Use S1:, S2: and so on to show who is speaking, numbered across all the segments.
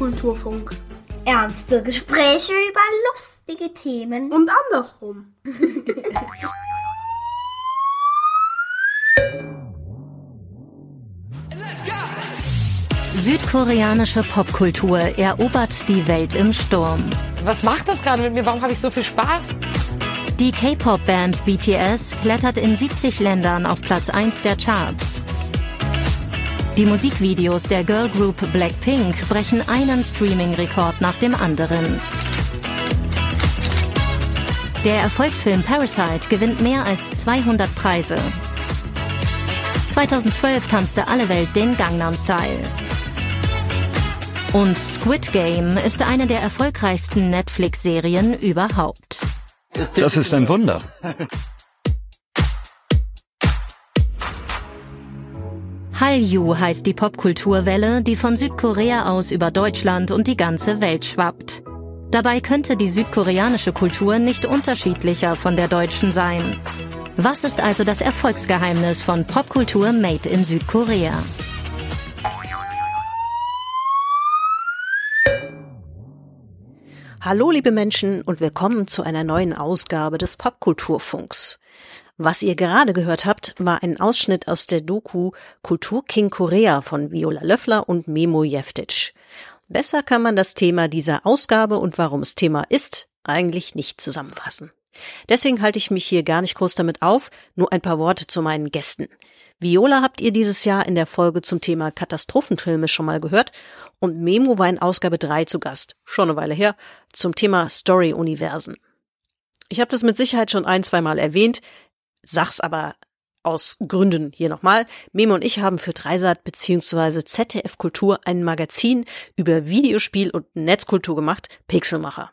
S1: Popkulturfunk.
S2: Ernste Gespräche über lustige Themen.
S1: Und andersrum.
S3: Südkoreanische Popkultur erobert die Welt im Sturm.
S4: Was macht das gerade mit mir? Warum habe ich so viel Spaß?
S3: Die K-Pop-Band BTS klettert in 70 Ländern auf Platz 1 der Charts. Die Musikvideos der Girlgroup Blackpink brechen einen Streaming-Rekord nach dem anderen. Der Erfolgsfilm Parasite gewinnt mehr als 200 Preise. 2012 tanzte alle Welt den Gangnam Style. Und Squid Game ist eine der erfolgreichsten Netflix-Serien überhaupt.
S5: Das ist ein Wunder.
S3: Hallyu heißt die Popkulturwelle, die von Südkorea aus über Deutschland und die ganze Welt schwappt. Dabei könnte die südkoreanische Kultur nicht unterschiedlicher von der deutschen sein. Was ist also das Erfolgsgeheimnis von Popkultur made in Südkorea?
S6: Hallo liebe Menschen und willkommen zu einer neuen Ausgabe des Popkulturfunks. Was ihr gerade gehört habt, war ein Ausschnitt aus der Doku Kultur King Korea von Viola Löffler und Memo Jeftic. Besser kann man das Thema dieser Ausgabe und warum es Thema ist, eigentlich nicht zusammenfassen. Deswegen halte ich mich hier gar nicht groß damit auf, nur ein paar Worte zu meinen Gästen. Viola habt ihr dieses Jahr in der Folge zum Thema Katastrophenfilme schon mal gehört und Memo war in Ausgabe 3 zu Gast, schon eine Weile her, zum Thema Story-Universen. Ich habe das mit Sicherheit schon ein, zwei Mal erwähnt, sag's aber aus Gründen hier nochmal. Memo und ich haben für Dreisat bzw. ZDF Kultur ein Magazin über Videospiel und Netzkultur gemacht, Pixelmacher.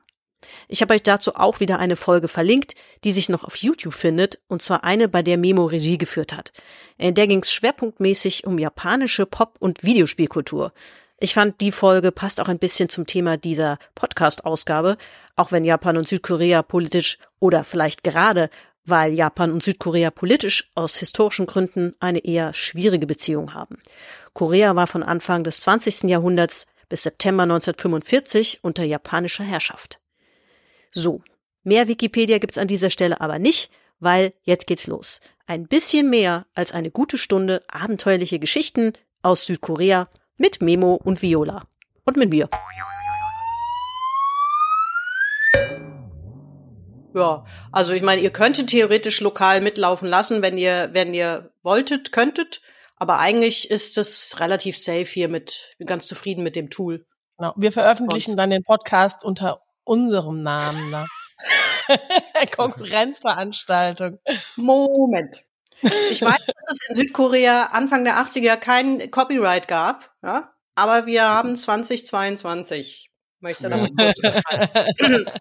S6: Ich habe euch dazu auch wieder eine Folge verlinkt, die sich noch auf YouTube findet, und zwar eine, bei der Memo Regie geführt hat. In der ging es schwerpunktmäßig um japanische Pop- und Videospielkultur. Ich fand, die Folge passt auch ein bisschen zum Thema dieser Podcast-Ausgabe, auch wenn Japan und Südkorea politisch oder vielleicht gerade, weil Japan und Südkorea politisch aus historischen Gründen eine eher schwierige Beziehung haben. Korea war von Anfang des 20. Jahrhunderts bis September 1945 unter japanischer Herrschaft. So, mehr Wikipedia gibt's an dieser Stelle aber nicht, weil jetzt geht's los. Ein bisschen mehr als eine gute Stunde abenteuerliche Geschichten aus Südkorea mit Memo und Viola. Und mit mir. Ja, also ich meine, ihr könntet theoretisch lokal mitlaufen lassen, wenn ihr, wenn ihr wolltet, könntet. Aber eigentlich ist es relativ safe hier mit, bin ganz zufrieden mit dem Tool.
S4: Genau. Wir veröffentlichen Und dann den Podcast unter unserem Namen. Ne? Konkurrenzveranstaltung.
S6: Moment. Ich weiß, dass es in Südkorea Anfang der 80er kein Copyright gab, ja? aber wir haben 2022. Möchte da mal kurz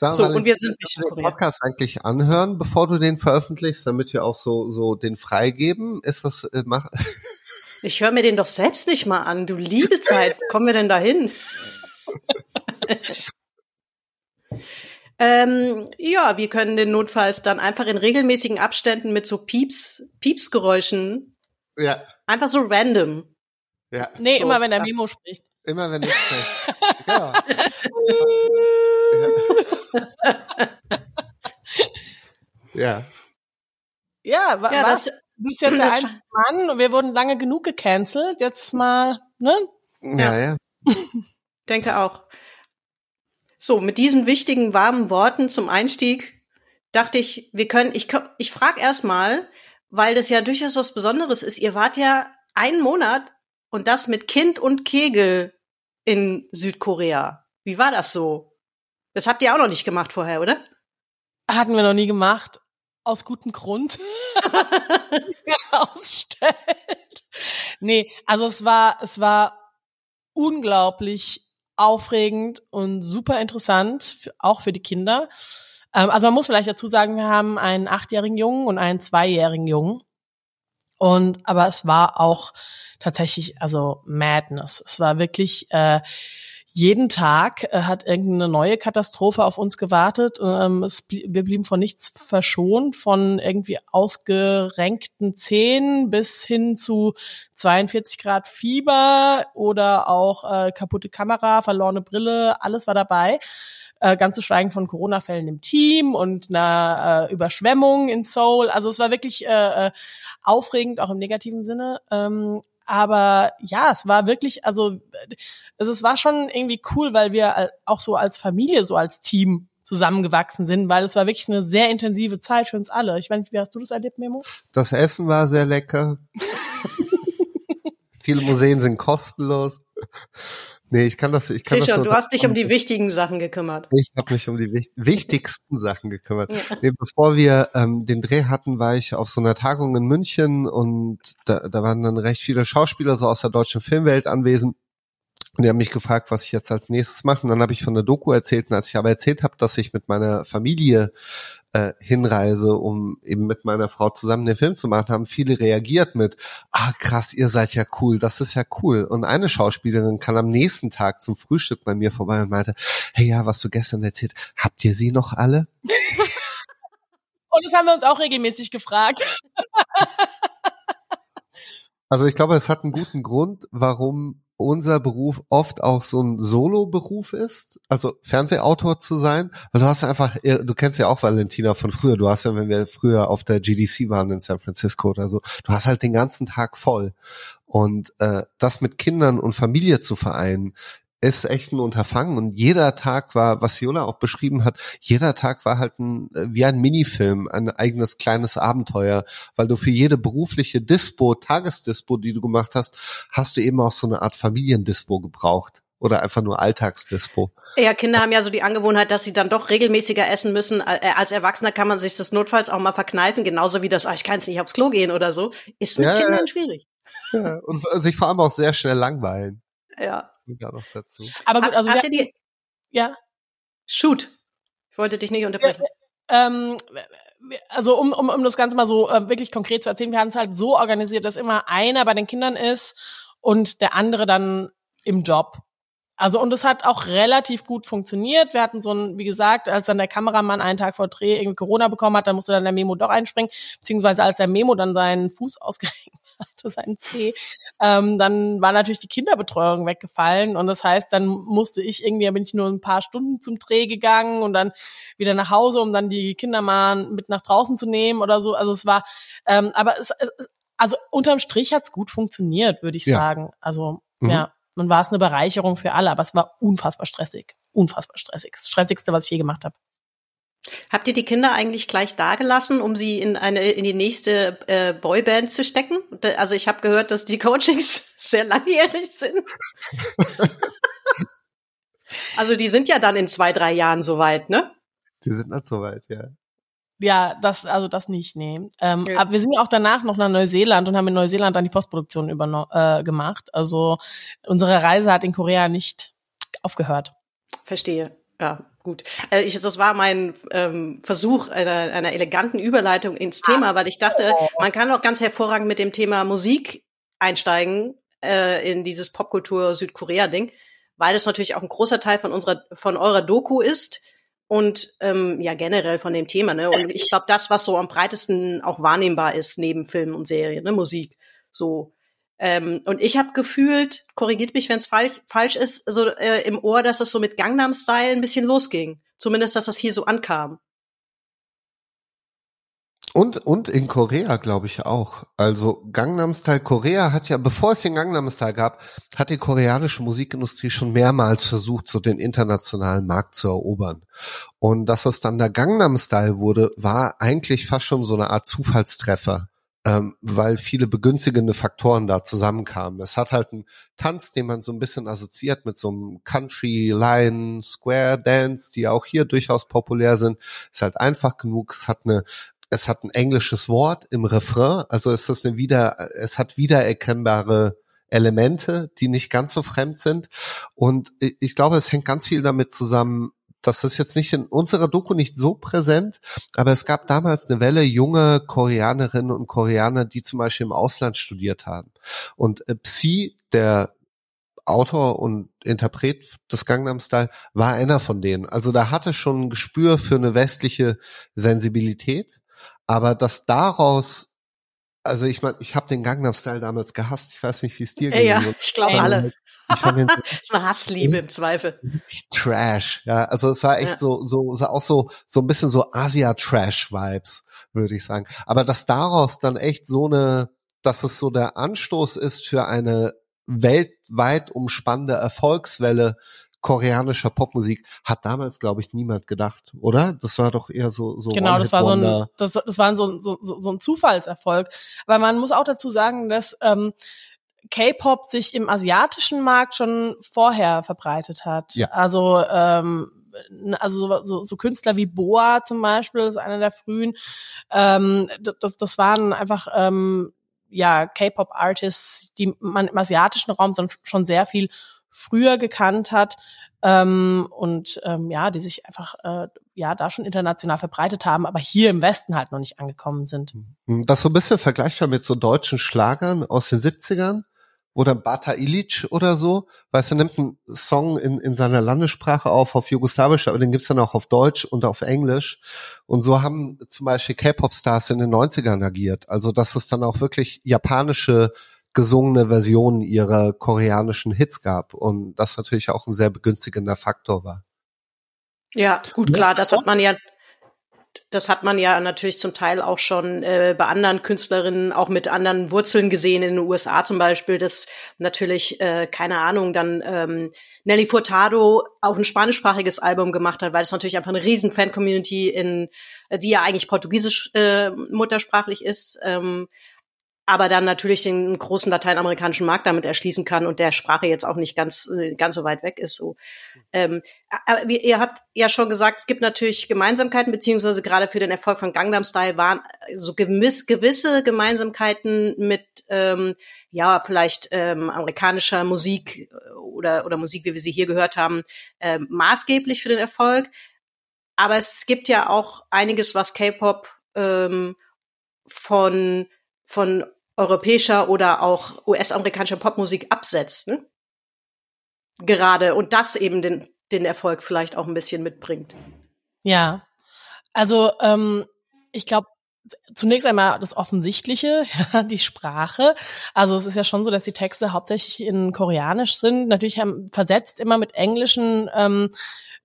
S7: Sag so, und wir sind nicht den Podcast eigentlich anhören, bevor du den veröffentlichst, damit wir auch so so den freigeben? Ist das äh, mach
S6: Ich höre mir den doch selbst nicht mal an. Du liebe Zeit, kommen wir denn dahin? ähm, ja, wir können den notfalls dann einfach in regelmäßigen Abständen mit so Pieps, Piepsgeräuschen.
S7: Ja.
S6: Einfach so random.
S4: Ja. Nee, so. immer wenn der Mimo spricht.
S7: Immer wenn ich spreche. ja. ja.
S4: Ja, wa ja was? Du bist jetzt der ein Mann und wir wurden lange genug gecancelt. Jetzt mal, ne?
S7: Ja, ja.
S6: ja. Denke auch. So, mit diesen wichtigen, warmen Worten zum Einstieg dachte ich, wir können, ich, ich frage erstmal, weil das ja durchaus was Besonderes ist. Ihr wart ja einen Monat und das mit Kind und Kegel in Südkorea. Wie war das so? Das habt ihr auch noch nicht gemacht vorher, oder?
S4: Hatten wir noch nie gemacht. Aus gutem Grund. herausstellt. Nee, also es war, es war unglaublich aufregend und super interessant, für, auch für die Kinder. Ähm, also man muss vielleicht dazu sagen, wir haben einen achtjährigen Jungen und einen zweijährigen Jungen. Und aber es war auch tatsächlich also Madness. Es war wirklich äh, jeden Tag äh, hat irgendeine neue Katastrophe auf uns gewartet. Ähm, wir blieben von nichts verschont, von irgendwie ausgerenkten Zähnen bis hin zu 42 Grad Fieber oder auch äh, kaputte Kamera, verlorene Brille, alles war dabei. Äh, ganz zu schweigen von Corona-Fällen im Team und einer äh, Überschwemmung in Seoul. Also es war wirklich äh, äh aufregend, auch im negativen Sinne. Ähm, aber ja, es war wirklich, also also es war schon irgendwie cool, weil wir auch so als Familie, so als Team zusammengewachsen sind, weil es war wirklich eine sehr intensive Zeit für uns alle. Ich weiß nicht, wie hast du das erlebt, Memo?
S7: Das Essen war sehr lecker. Viele Museen sind kostenlos. Nee, ich kann das, ich kann
S6: Sicher,
S7: das
S6: so, du hast dich um die wichtigen Sachen gekümmert.
S7: Ich habe mich um die wichtig, wichtigsten Sachen gekümmert. Ja. Nee, bevor wir ähm, den Dreh hatten, war ich auf so einer Tagung in München und da, da waren dann recht viele Schauspieler so aus der deutschen Filmwelt anwesend. Und die haben mich gefragt, was ich jetzt als nächstes mache. Und dann habe ich von der Doku erzählt. Und als ich aber erzählt habe, dass ich mit meiner Familie äh, hinreise, um eben mit meiner Frau zusammen den Film zu machen, haben viele reagiert mit, ah krass, ihr seid ja cool, das ist ja cool. Und eine Schauspielerin kam am nächsten Tag zum Frühstück bei mir vorbei und meinte, hey ja, was du gestern erzählt, habt ihr sie noch alle?
S4: und das haben wir uns auch regelmäßig gefragt.
S7: Also ich glaube, es hat einen guten Grund, warum unser Beruf oft auch so ein Solo-Beruf ist, also Fernsehautor zu sein, weil du hast einfach, du kennst ja auch Valentina von früher, du hast ja, wenn wir früher auf der GDC waren in San Francisco oder so, du hast halt den ganzen Tag voll. Und äh, das mit Kindern und Familie zu vereinen, ist echt ein Unterfangen und jeder Tag war, was Viola auch beschrieben hat, jeder Tag war halt ein, äh, wie ein Minifilm, ein eigenes kleines Abenteuer, weil du für jede berufliche Dispo, Tagesdispo, die du gemacht hast, hast du eben auch so eine Art Familiendispo gebraucht oder einfach nur Alltagsdispo.
S6: Ja, Kinder haben ja so die Angewohnheit, dass sie dann doch regelmäßiger essen müssen. Äh, als Erwachsener kann man sich das notfalls auch mal verkneifen, genauso wie das, ah, ich kann jetzt nicht aufs Klo gehen oder so. Ist mit ja, Kindern schwierig.
S7: Ja, und sich vor allem auch sehr schnell langweilen.
S6: Ja.
S7: Ja noch dazu.
S4: Aber gut, also
S6: Habt ihr die
S4: ja.
S6: Shoot. Ich wollte dich nicht unterbrechen.
S4: Ja, ähm, also um, um, um das Ganze mal so äh, wirklich konkret zu erzählen, wir haben es halt so organisiert, dass immer einer bei den Kindern ist und der andere dann im Job. Also und es hat auch relativ gut funktioniert. Wir hatten so ein, wie gesagt, als dann der Kameramann einen Tag vor Dreh irgendwie Corona bekommen hat, dann musste dann der Memo doch einspringen, beziehungsweise als der Memo dann seinen Fuß ausgerechnet hatte, seinen C, ähm, dann war natürlich die Kinderbetreuung weggefallen und das heißt, dann musste ich irgendwie, bin ich nur ein paar Stunden zum Dreh gegangen und dann wieder nach Hause, um dann die Kinder mal mit nach draußen zu nehmen oder so. Also es war, ähm, aber es, es also unterm Strich hat's gut funktioniert, würde ich ja. sagen. Also mhm. ja, dann war es eine Bereicherung für alle, aber es war unfassbar stressig, unfassbar stressig, das stressigste, was ich je gemacht habe.
S6: Habt ihr die Kinder eigentlich gleich dagelassen, um sie in eine in die nächste äh, Boyband zu stecken? Also ich habe gehört, dass die Coachings sehr langjährig sind. also die sind ja dann in zwei, drei Jahren soweit, ne?
S7: Die sind nicht soweit, ja.
S4: Ja, das, also das nicht, nee. Ähm, ja. Aber wir sind auch danach noch nach Neuseeland und haben in Neuseeland dann die Postproduktion äh, gemacht. Also unsere Reise hat in Korea nicht aufgehört.
S6: Verstehe. Ja, gut. Also ich, das war mein ähm, Versuch einer, einer eleganten Überleitung ins Thema, weil ich dachte, man kann auch ganz hervorragend mit dem Thema Musik einsteigen äh, in dieses Popkultur Südkorea-Ding, weil das natürlich auch ein großer Teil von unserer, von eurer Doku ist und ähm, ja generell von dem Thema. Ne? Und ich glaube, das, was so am breitesten auch wahrnehmbar ist neben Film und Serie, ne, Musik, so ähm, und ich habe gefühlt, korrigiert mich, wenn es falsch, falsch ist, so äh, im Ohr, dass es so mit Gangnam Style ein bisschen losging. Zumindest, dass das hier so ankam.
S7: Und, und in Korea, glaube ich, auch. Also Gangnam Style Korea hat ja, bevor es den Gangnam Style gab, hat die koreanische Musikindustrie schon mehrmals versucht, so den internationalen Markt zu erobern. Und dass es dann der Gangnam Style wurde, war eigentlich fast schon so eine Art Zufallstreffer ähm, weil viele begünstigende Faktoren da zusammenkamen. Es hat halt einen Tanz, den man so ein bisschen assoziiert mit so einem Country Line Square Dance, die auch hier durchaus populär sind. Ist halt einfach genug. Es hat eine es hat ein englisches Wort im Refrain, also es ist eine wieder, es hat wiedererkennbare Elemente, die nicht ganz so fremd sind. Und ich glaube, es hängt ganz viel damit zusammen, das ist jetzt nicht in unserer Doku nicht so präsent, aber es gab damals eine Welle junge Koreanerinnen und Koreaner, die zum Beispiel im Ausland studiert haben. Und äh, Psy, der Autor und Interpret des Gangnam Style, war einer von denen. Also da hatte schon ein Gespür für eine westliche Sensibilität, aber dass daraus also ich meine, ich habe den Gangnam Style damals gehasst. Ich weiß nicht, wie es dir ging.
S6: Ja, ich glaube alle.
S7: Ich fand den
S6: das ist eine Hassliebe im Zweifel.
S7: Trash, ja. Also es war echt ja. so, so, so auch so, so ein bisschen so Asia-Trash-Vibes, würde ich sagen. Aber dass daraus dann echt so eine, dass es so der Anstoß ist für eine weltweit umspannende Erfolgswelle koreanischer Popmusik hat damals, glaube ich, niemand gedacht, oder? Das war doch eher so so
S4: Genau, das war so ein das, das war so, so, so ein Zufallserfolg. Aber man muss auch dazu sagen, dass ähm, K-Pop sich im asiatischen Markt schon vorher verbreitet hat. Ja. Also ähm, also so, so, Künstler wie Boa zum Beispiel, ist einer der frühen. Ähm, das, das waren einfach ähm, ja K-Pop-Artists, die man im asiatischen Raum schon sehr viel früher gekannt hat ähm, und ähm, ja, die sich einfach äh, ja da schon international verbreitet haben, aber hier im Westen halt noch nicht angekommen sind.
S7: Mhm. Das so ein bisschen vergleichbar mit so deutschen Schlagern aus den 70ern oder Bata Ilic oder so, weißt du, nimmt einen Song in, in seiner Landessprache auf, auf Jugoslawisch, aber den gibt's dann auch auf Deutsch und auf Englisch. Und so haben zum Beispiel K-Pop-Stars in den 90ern agiert. Also, dass es dann auch wirklich japanische gesungene Versionen ihrer koreanischen Hits gab und das natürlich auch ein sehr begünstigender Faktor war.
S6: Ja, gut, klar, das hat man ja, das hat man ja natürlich zum Teil auch schon äh, bei anderen Künstlerinnen, auch mit anderen Wurzeln gesehen, in den USA zum Beispiel, dass natürlich, äh, keine Ahnung, dann ähm, Nelly Furtado auch ein spanischsprachiges Album gemacht hat, weil es natürlich einfach eine riesen Fan-Community in, die ja eigentlich portugiesisch äh, muttersprachlich ist, ähm, aber dann natürlich den großen lateinamerikanischen Markt damit erschließen kann und der Sprache jetzt auch nicht ganz äh, ganz so weit weg ist. So, ähm, aber ihr habt ja schon gesagt, es gibt natürlich Gemeinsamkeiten beziehungsweise gerade für den Erfolg von Gangnam Style waren so gewiss, gewisse Gemeinsamkeiten mit ähm, ja vielleicht ähm, amerikanischer Musik äh, oder oder Musik, wie wir sie hier gehört haben, ähm, maßgeblich für den Erfolg. Aber es gibt ja auch einiges, was K-Pop ähm, von von europäischer oder auch US-amerikanischer Popmusik absetzt. Ne? Gerade und das eben den, den Erfolg vielleicht auch ein bisschen mitbringt.
S4: Ja, also ähm, ich glaube, zunächst einmal das Offensichtliche, ja, die Sprache. Also es ist ja schon so, dass die Texte hauptsächlich in Koreanisch sind. Natürlich haben, versetzt immer mit englischen ähm,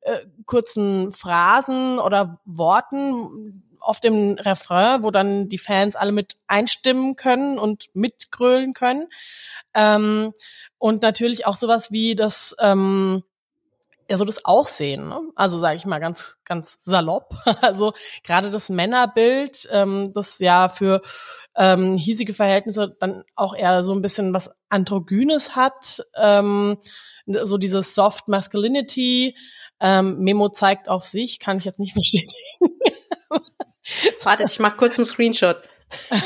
S4: äh, kurzen Phrasen oder Worten, auf dem Refrain, wo dann die Fans alle mit einstimmen können und mitgrölen können. Ähm, und natürlich auch sowas wie das, ähm, ja, so das Aussehen, ne? also sage ich mal ganz, ganz salopp. Also gerade das Männerbild, ähm, das ja für ähm, hiesige Verhältnisse dann auch eher so ein bisschen was Androgynes hat, ähm, so dieses Soft Masculinity. Ähm, Memo zeigt auf sich, kann ich jetzt nicht bestätigen.
S6: Warte, ich mach kurz einen Screenshot.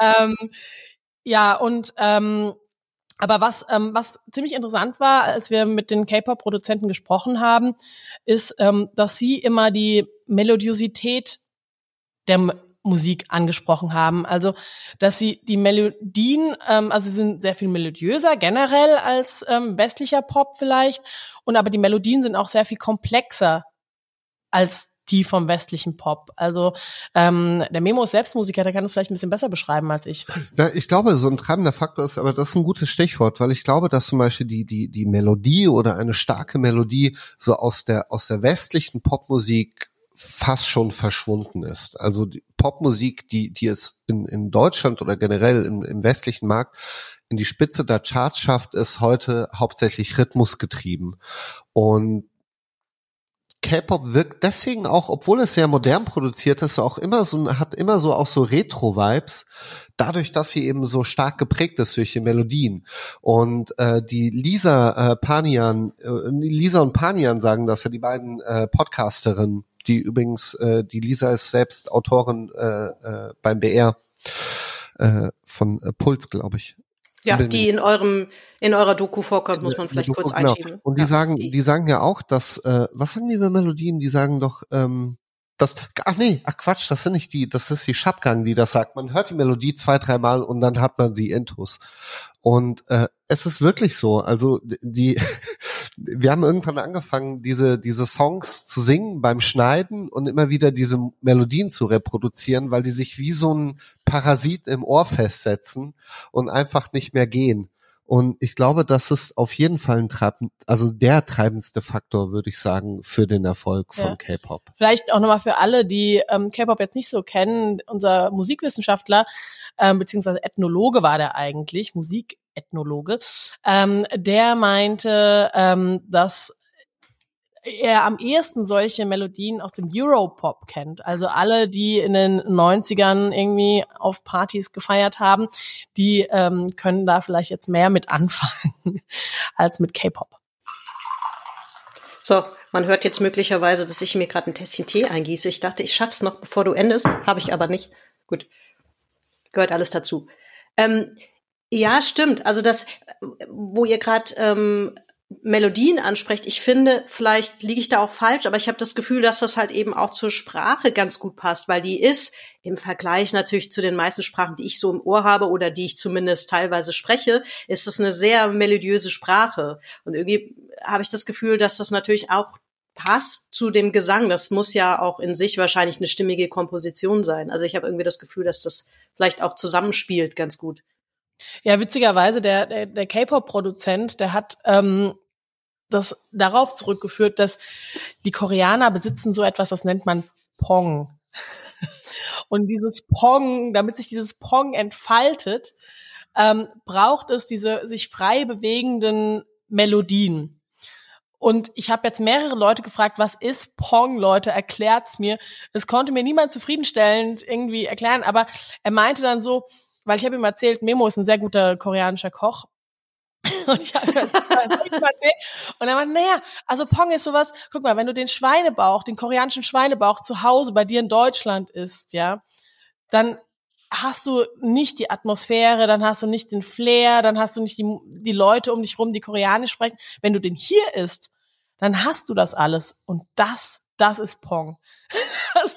S4: ähm, ja, und ähm, aber was, ähm, was ziemlich interessant war, als wir mit den K-Pop-Produzenten gesprochen haben, ist, ähm, dass sie immer die Melodiosität der M Musik angesprochen haben. Also, dass sie die Melodien, ähm, also sie sind sehr viel melodiöser generell als ähm, westlicher Pop vielleicht, und aber die Melodien sind auch sehr viel komplexer als die vom westlichen Pop. Also ähm, der Memo ist Selbstmusiker, der kann das vielleicht ein bisschen besser beschreiben als ich.
S7: Ja, ich glaube, so ein treibender Faktor ist, aber das ist ein gutes Stichwort, weil ich glaube, dass zum Beispiel die die die Melodie oder eine starke Melodie so aus der aus der westlichen Popmusik fast schon verschwunden ist. Also die Popmusik, die die es in in Deutschland oder generell im, im westlichen Markt in die Spitze der Charts schafft, ist heute hauptsächlich rhythmusgetrieben. Und K-Pop wirkt deswegen auch, obwohl es sehr modern produziert ist, auch immer so, hat immer so auch so Retro-Vibes, dadurch, dass sie eben so stark geprägt ist durch die Melodien. Und äh, die Lisa äh, Panian, äh, Lisa und Panian sagen das ja, die beiden äh, Podcasterinnen, die übrigens, äh, die Lisa ist selbst Autorin äh, äh, beim BR äh, von äh, Puls, glaube ich.
S6: Ja, die in eurem in eurer Doku vorkommt, muss man vielleicht Doku, kurz genau. einschieben.
S7: Und die ja, sagen, die. die sagen ja auch, dass äh, was sagen die über Melodien? Die sagen doch, ähm, das, ach nee, ach Quatsch, das sind nicht die, das ist die Schabgang, die das sagt. Man hört die Melodie zwei, dreimal und dann hat man sie intus. Und äh, es ist wirklich so. Also die, wir haben irgendwann angefangen, diese diese Songs zu singen beim Schneiden und immer wieder diese Melodien zu reproduzieren, weil die sich wie so ein Parasit im Ohr festsetzen und einfach nicht mehr gehen. Und ich glaube, das ist auf jeden Fall ein treibend, also der treibendste Faktor, würde ich sagen, für den Erfolg von ja. K-Pop.
S4: Vielleicht auch nochmal für alle, die ähm, K-Pop jetzt nicht so kennen. Unser Musikwissenschaftler, ähm, beziehungsweise Ethnologe war der eigentlich, Musikethnologe, ähm, der meinte, ähm, dass er am ehesten solche Melodien aus dem Europop kennt. Also alle, die in den 90ern irgendwie auf Partys gefeiert haben, die ähm, können da vielleicht jetzt mehr mit anfangen als mit K-Pop.
S6: So, man hört jetzt möglicherweise, dass ich mir gerade ein Tässchen Tee eingieße. Ich dachte, ich schaff's noch, bevor du endest. Habe ich aber nicht. Gut. Gehört alles dazu. Ähm, ja, stimmt. Also das, wo ihr gerade ähm, Melodien ansprecht, ich finde, vielleicht liege ich da auch falsch, aber ich habe das Gefühl, dass das halt eben auch zur Sprache ganz gut passt, weil die ist im Vergleich natürlich zu den meisten Sprachen, die ich so im Ohr habe oder die ich zumindest teilweise spreche, ist es eine sehr melodiöse Sprache. Und irgendwie habe ich das Gefühl, dass das natürlich auch passt zu dem Gesang. Das muss ja auch in sich wahrscheinlich eine stimmige Komposition sein. Also ich habe irgendwie das Gefühl, dass das vielleicht auch zusammenspielt ganz gut.
S4: Ja, witzigerweise, der, der, der K-Pop-Produzent, der hat ähm, das darauf zurückgeführt, dass die Koreaner besitzen so etwas, das nennt man Pong. Und dieses Pong, damit sich dieses Pong entfaltet, ähm, braucht es diese sich frei bewegenden Melodien. Und ich habe jetzt mehrere Leute gefragt, was ist Pong, Leute, erklärt's mir. Es konnte mir niemand zufriedenstellend irgendwie erklären, aber er meinte dann so, weil ich habe ihm erzählt, Memo ist ein sehr guter koreanischer Koch und ich habe das, erzählt. Und er meinte, naja, also Pong ist sowas, guck mal, wenn du den Schweinebauch, den koreanischen Schweinebauch zu Hause bei dir in Deutschland isst, ja, dann hast du nicht die Atmosphäre, dann hast du nicht den Flair, dann hast du nicht die, die Leute um dich rum, die koreanisch sprechen. Wenn du den hier isst, dann hast du das alles. Und das das ist Pong. also,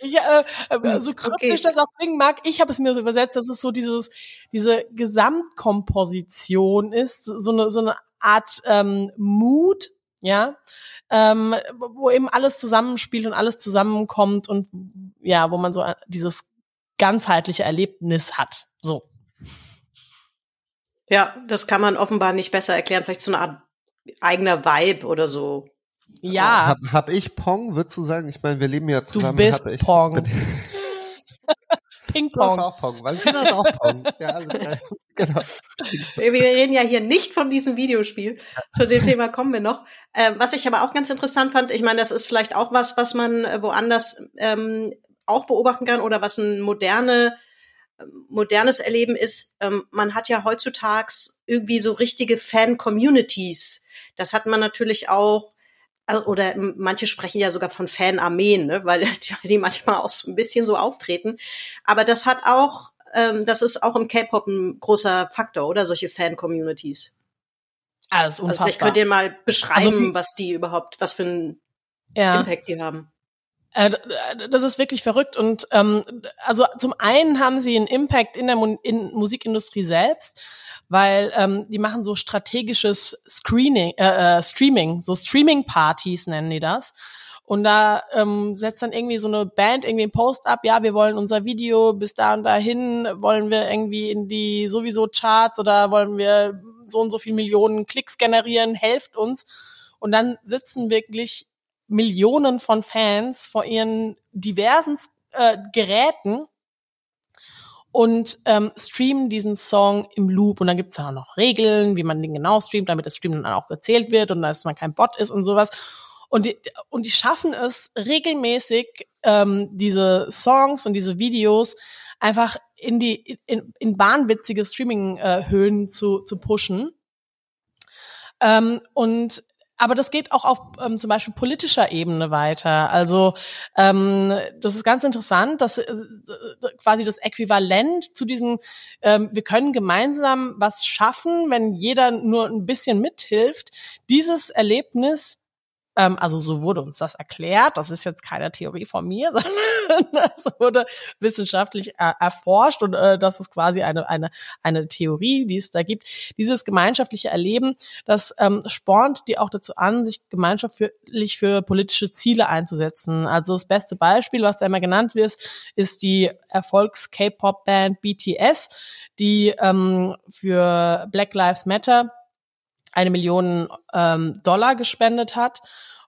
S4: ich, äh, äh, so kryptisch okay. das auch klingen mag, ich habe es mir so übersetzt, dass es so dieses, diese Gesamtkomposition ist, so eine, so eine Art ähm, Mut, ja, ähm, wo eben alles zusammenspielt und alles zusammenkommt und ja, wo man so äh, dieses ganzheitliche Erlebnis hat. So.
S6: Ja, das kann man offenbar nicht besser erklären. Vielleicht so eine Art eigener Vibe oder so.
S4: Ja.
S7: Hab, hab ich Pong, würdest du sagen? Ich meine, wir leben ja zusammen.
S4: Du bist
S7: ich,
S4: Pong. Ping-Pong.
S7: Du hast auch Pong. Valentina ist auch Pong. ja, alles
S6: genau. Wir, reden ja hier nicht von diesem Videospiel. Zu dem Thema kommen wir noch. Ähm, was ich aber auch ganz interessant fand, ich meine, das ist vielleicht auch was, was man äh, woanders ähm, auch beobachten kann oder was ein moderne modernes Erleben ist, ähm, man hat ja heutzutage irgendwie so richtige Fan-Communities. Das hat man natürlich auch oder manche sprechen ja sogar von Fanarmeen, ne, weil die manchmal auch so ein bisschen so auftreten. Aber das hat auch, ähm, das ist auch im K-Pop ein großer Faktor, oder solche Fan-Communities.
S4: Ah, das ist unfassbar.
S6: Also vielleicht könnt ihr mal beschreiben, also, was die überhaupt, was für einen ja. Impact die haben.
S4: Äh, das ist wirklich verrückt und ähm, also zum einen haben sie einen Impact in der Mu in Musikindustrie selbst, weil ähm, die machen so strategisches Screening, äh, äh, Streaming, so Streaming-Partys nennen die das. Und da ähm, setzt dann irgendwie so eine Band irgendwie einen Post ab, ja, wir wollen unser Video bis da und dahin, wollen wir irgendwie in die sowieso Charts oder wollen wir so und so viel Millionen Klicks generieren, helft uns. Und dann sitzen wirklich Millionen von Fans vor ihren diversen äh, Geräten und ähm, streamen diesen Song im Loop. Und dann gibt's da noch Regeln, wie man den genau streamt, damit das Stream dann auch gezählt wird und dass man kein Bot ist und sowas. Und die, und die schaffen es regelmäßig, ähm, diese Songs und diese Videos einfach in die in, in wahnwitzige Streaming-Höhen äh, zu, zu pushen. Ähm, und aber das geht auch auf ähm, zum Beispiel politischer Ebene weiter. Also ähm, das ist ganz interessant, dass äh, quasi das Äquivalent zu diesem, ähm, wir können gemeinsam was schaffen, wenn jeder nur ein bisschen mithilft. Dieses Erlebnis ähm, also so wurde uns das erklärt. Das ist jetzt keine Theorie von mir, sondern das wurde wissenschaftlich äh, erforscht und äh, das ist quasi eine, eine, eine Theorie, die es da gibt. Dieses gemeinschaftliche Erleben, das ähm, spornt die auch dazu an, sich gemeinschaftlich für politische Ziele einzusetzen. Also das beste Beispiel, was da immer genannt wird, ist die Erfolgs-K-Pop-Band BTS, die ähm, für Black Lives Matter eine Million ähm, Dollar gespendet hat.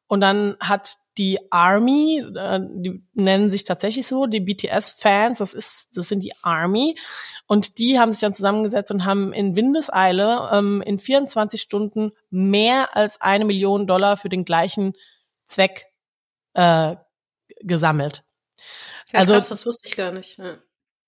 S4: Und dann hat die Army, äh, die nennen sich tatsächlich so, die BTS-Fans, das ist, das sind die Army, und die haben sich dann zusammengesetzt und haben in Windeseile ähm, in 24 Stunden mehr als eine Million Dollar für den gleichen Zweck äh, gesammelt.
S6: Ja, also krass, das wusste ich gar nicht. Ja.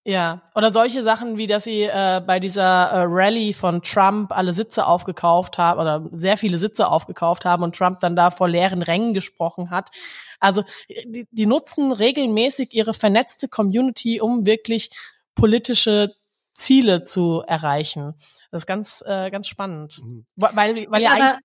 S4: Ja, oder solche Sachen wie, dass sie äh, bei dieser äh, Rallye von Trump alle Sitze aufgekauft haben oder sehr viele Sitze aufgekauft haben und Trump dann da vor leeren Rängen gesprochen hat. Also die, die nutzen regelmäßig ihre vernetzte Community, um wirklich politische Ziele zu erreichen. Das ist ganz, äh, ganz spannend. Mhm. Weil, weil ja eigentlich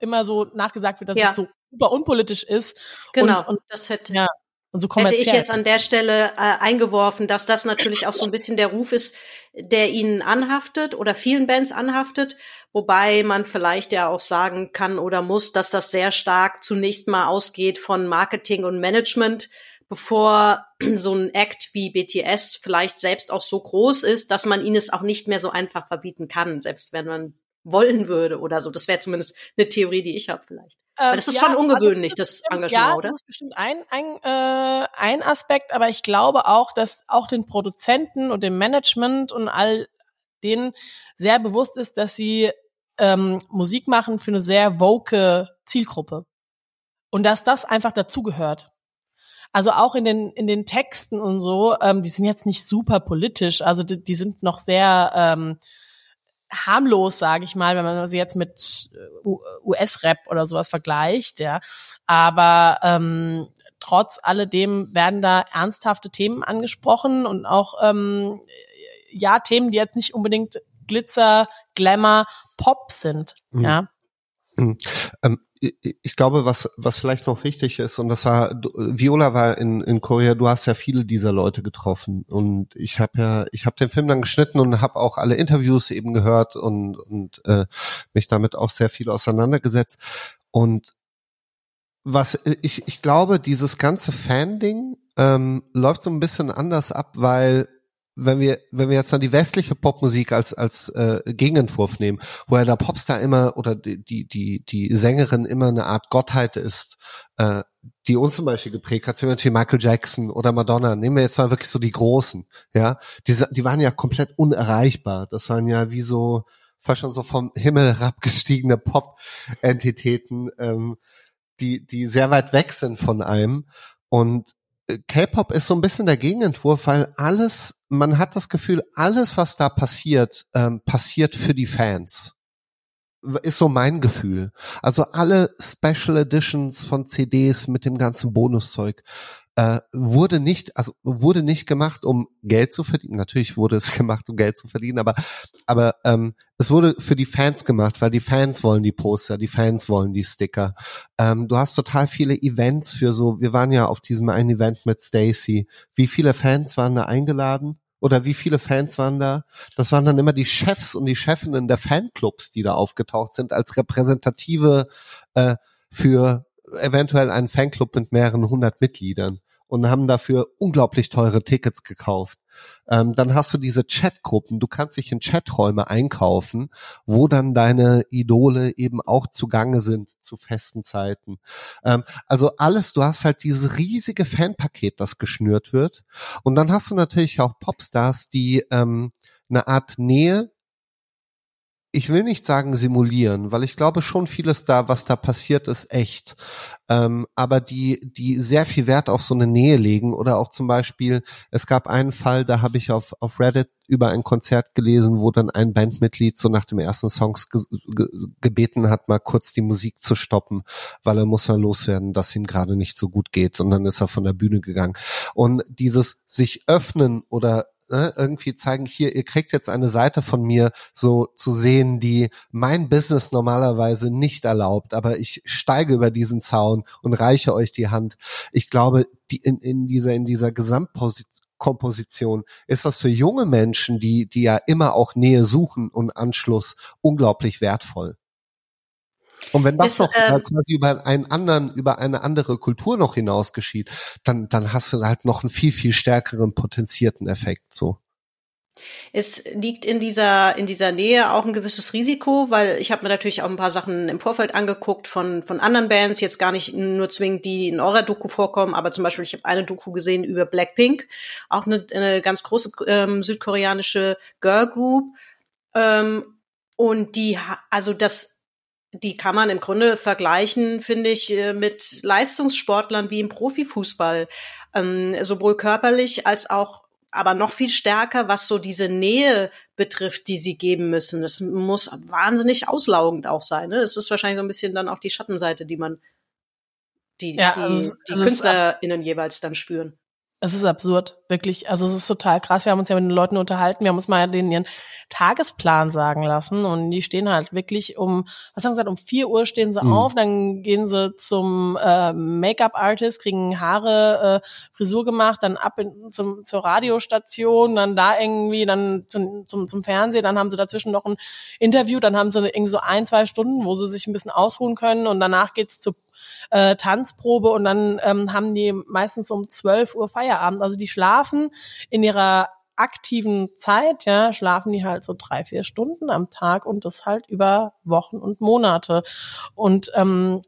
S4: immer so nachgesagt wird, dass ja. es so super unpolitisch ist.
S6: Genau,
S4: und, und
S6: das hätte.
S4: Ja, und so kommerziell.
S6: Hätte ich jetzt an der Stelle äh, eingeworfen, dass das natürlich auch so ein bisschen der Ruf ist, der ihnen anhaftet oder vielen Bands anhaftet, wobei man vielleicht ja auch sagen kann oder muss, dass das sehr stark zunächst mal ausgeht von Marketing und Management, bevor so ein Act wie BTS vielleicht selbst auch so groß ist, dass man ihnen es auch nicht mehr so einfach verbieten kann, selbst wenn man wollen würde oder so. Das wäre zumindest eine Theorie, die ich habe vielleicht. Weil das ist ja, schon ungewöhnlich, das, das Engagement, ja, oder?
S4: das ist bestimmt ein, ein, äh, ein Aspekt, aber ich glaube auch, dass auch den Produzenten und dem Management und all denen sehr bewusst ist, dass sie ähm, Musik machen für eine sehr woke Zielgruppe. Und dass das einfach dazugehört. Also auch in den in den Texten und so, ähm, die sind jetzt nicht super politisch, also die, die sind noch sehr ähm, harmlos, sage ich mal, wenn man sie jetzt mit äh, US-Rap oder sowas vergleicht, ja. Aber ähm, trotz alledem werden da ernsthafte Themen angesprochen und auch ähm, ja Themen, die jetzt nicht unbedingt Glitzer, Glamour, Pop sind, mhm. ja.
S7: Mhm. Ähm, ich glaube, was, was vielleicht noch wichtig ist, und das war, Viola war in, in Korea, du hast ja viele dieser Leute getroffen. Und ich habe ja, ich habe den Film dann geschnitten und habe auch alle Interviews eben gehört und, und äh, mich damit auch sehr viel auseinandergesetzt. Und was ich, ich glaube, dieses ganze Fan-Ding ähm, läuft so ein bisschen anders ab, weil wenn wir, wenn wir jetzt dann die westliche Popmusik als, als äh, Gegenentwurf nehmen, wo ja der Popstar immer oder die, die, die, die Sängerin immer eine Art Gottheit ist, äh, die uns zum Beispiel geprägt hat, zum Beispiel Michael Jackson oder Madonna, nehmen wir jetzt mal wirklich so die Großen, ja, die, die waren ja komplett unerreichbar. Das waren ja wie so, fast schon so vom Himmel herabgestiegene Pop-Entitäten, ähm, die, die sehr weit weg sind von einem. Und K-Pop ist so ein bisschen der Gegenentwurf, weil alles, man hat das Gefühl, alles, was da passiert, ähm, passiert für die Fans. Ist so mein Gefühl. Also alle Special Editions von CDs mit dem ganzen Bonuszeug äh, wurde nicht, also wurde nicht gemacht, um Geld zu verdienen. Natürlich wurde es gemacht, um Geld zu verdienen, aber aber ähm, es wurde für die Fans gemacht, weil die Fans wollen die Poster, die Fans wollen die Sticker. Ähm, du hast total viele Events für so. Wir waren ja auf diesem einen Event mit Stacy. Wie viele Fans waren da eingeladen? Oder wie viele Fans waren da? Das waren dann immer die Chefs und die Chefinnen der Fanclubs, die da aufgetaucht sind als repräsentative äh, für eventuell einen Fanclub mit mehreren hundert Mitgliedern und haben dafür unglaublich teure Tickets gekauft. Ähm, dann hast du diese Chatgruppen. Du kannst dich in Chaträume einkaufen, wo dann deine Idole eben auch zugange sind zu festen Zeiten. Ähm, also alles, du hast halt dieses riesige Fanpaket, das geschnürt wird. Und dann hast du natürlich auch Popstars, die ähm, eine Art Nähe ich will nicht sagen simulieren, weil ich glaube schon vieles da, was da passiert, ist echt. Ähm, aber die, die sehr viel Wert auf so eine Nähe legen oder auch zum Beispiel, es gab einen Fall, da habe ich auf, auf Reddit über ein Konzert gelesen, wo dann ein Bandmitglied so nach dem ersten Songs ge ge gebeten hat, mal kurz die Musik zu stoppen, weil er muss ja loswerden, dass ihm gerade nicht so gut geht. Und dann ist er von der Bühne gegangen. Und dieses sich öffnen oder ne, irgendwie zeigen, hier, ihr kriegt jetzt eine Seite von mir so zu sehen, die mein Business normalerweise nicht erlaubt, aber ich steige über diesen Zaun und reiche euch die Hand. Ich glaube, die in, in dieser, in dieser Gesamtkomposition ist das für junge Menschen, die, die ja immer auch Nähe suchen und Anschluss unglaublich wertvoll. Und wenn das
S6: Ist,
S7: noch
S6: ähm,
S7: äh, quasi über einen anderen, über eine andere Kultur noch hinaus geschieht, dann, dann hast du halt noch einen viel, viel stärkeren potenzierten Effekt, so.
S6: Es liegt in dieser, in dieser Nähe auch ein gewisses Risiko, weil ich habe mir natürlich auch ein paar Sachen im Vorfeld angeguckt von, von anderen Bands, jetzt gar nicht nur zwingend die, in eurer Doku vorkommen, aber zum Beispiel, ich habe eine Doku gesehen über Blackpink, auch eine, eine ganz große ähm, südkoreanische Girl Group. Ähm, und die, also das, die kann man im Grunde vergleichen, finde ich, äh, mit Leistungssportlern wie im Profifußball, ähm, sowohl körperlich als auch aber noch viel stärker, was so diese Nähe betrifft, die sie geben müssen. Das muss wahnsinnig auslaugend auch sein. Ne? Das ist wahrscheinlich so ein bisschen dann auch die Schattenseite, die man, die,
S4: Ja,
S6: die,
S4: also-
S6: die KünstlerInnen jeweils dann spüren.
S4: Es ist absurd, wirklich. Also es ist total krass. Wir haben uns ja mit den Leuten unterhalten, wir haben uns mal den ihren Tagesplan sagen lassen. Und die stehen halt wirklich um, was haben sie gesagt, um vier Uhr stehen sie
S7: Mhm.
S4: auf, dann gehen sie zum äh, Make-up-Artist, kriegen Haare, äh, Frisur gemacht, dann ab in, zum, zur Radiostation, dann da irgendwie, dann zum, zum, zum Fernsehen, dann haben sie dazwischen noch ein Interview, dann haben sie irgendwie so ein, zwei Stunden, wo sie sich ein bisschen ausruhen können. Und danach geht's zur äh, Tanzprobe und dann ähm, haben die meistens um 12 Uhr Feierabend. Also die schlafen in ihrer aktiven Zeit, ja, schlafen die halt so drei, vier Stunden am Tag und das halt über Wochen und Monate. Und ähm,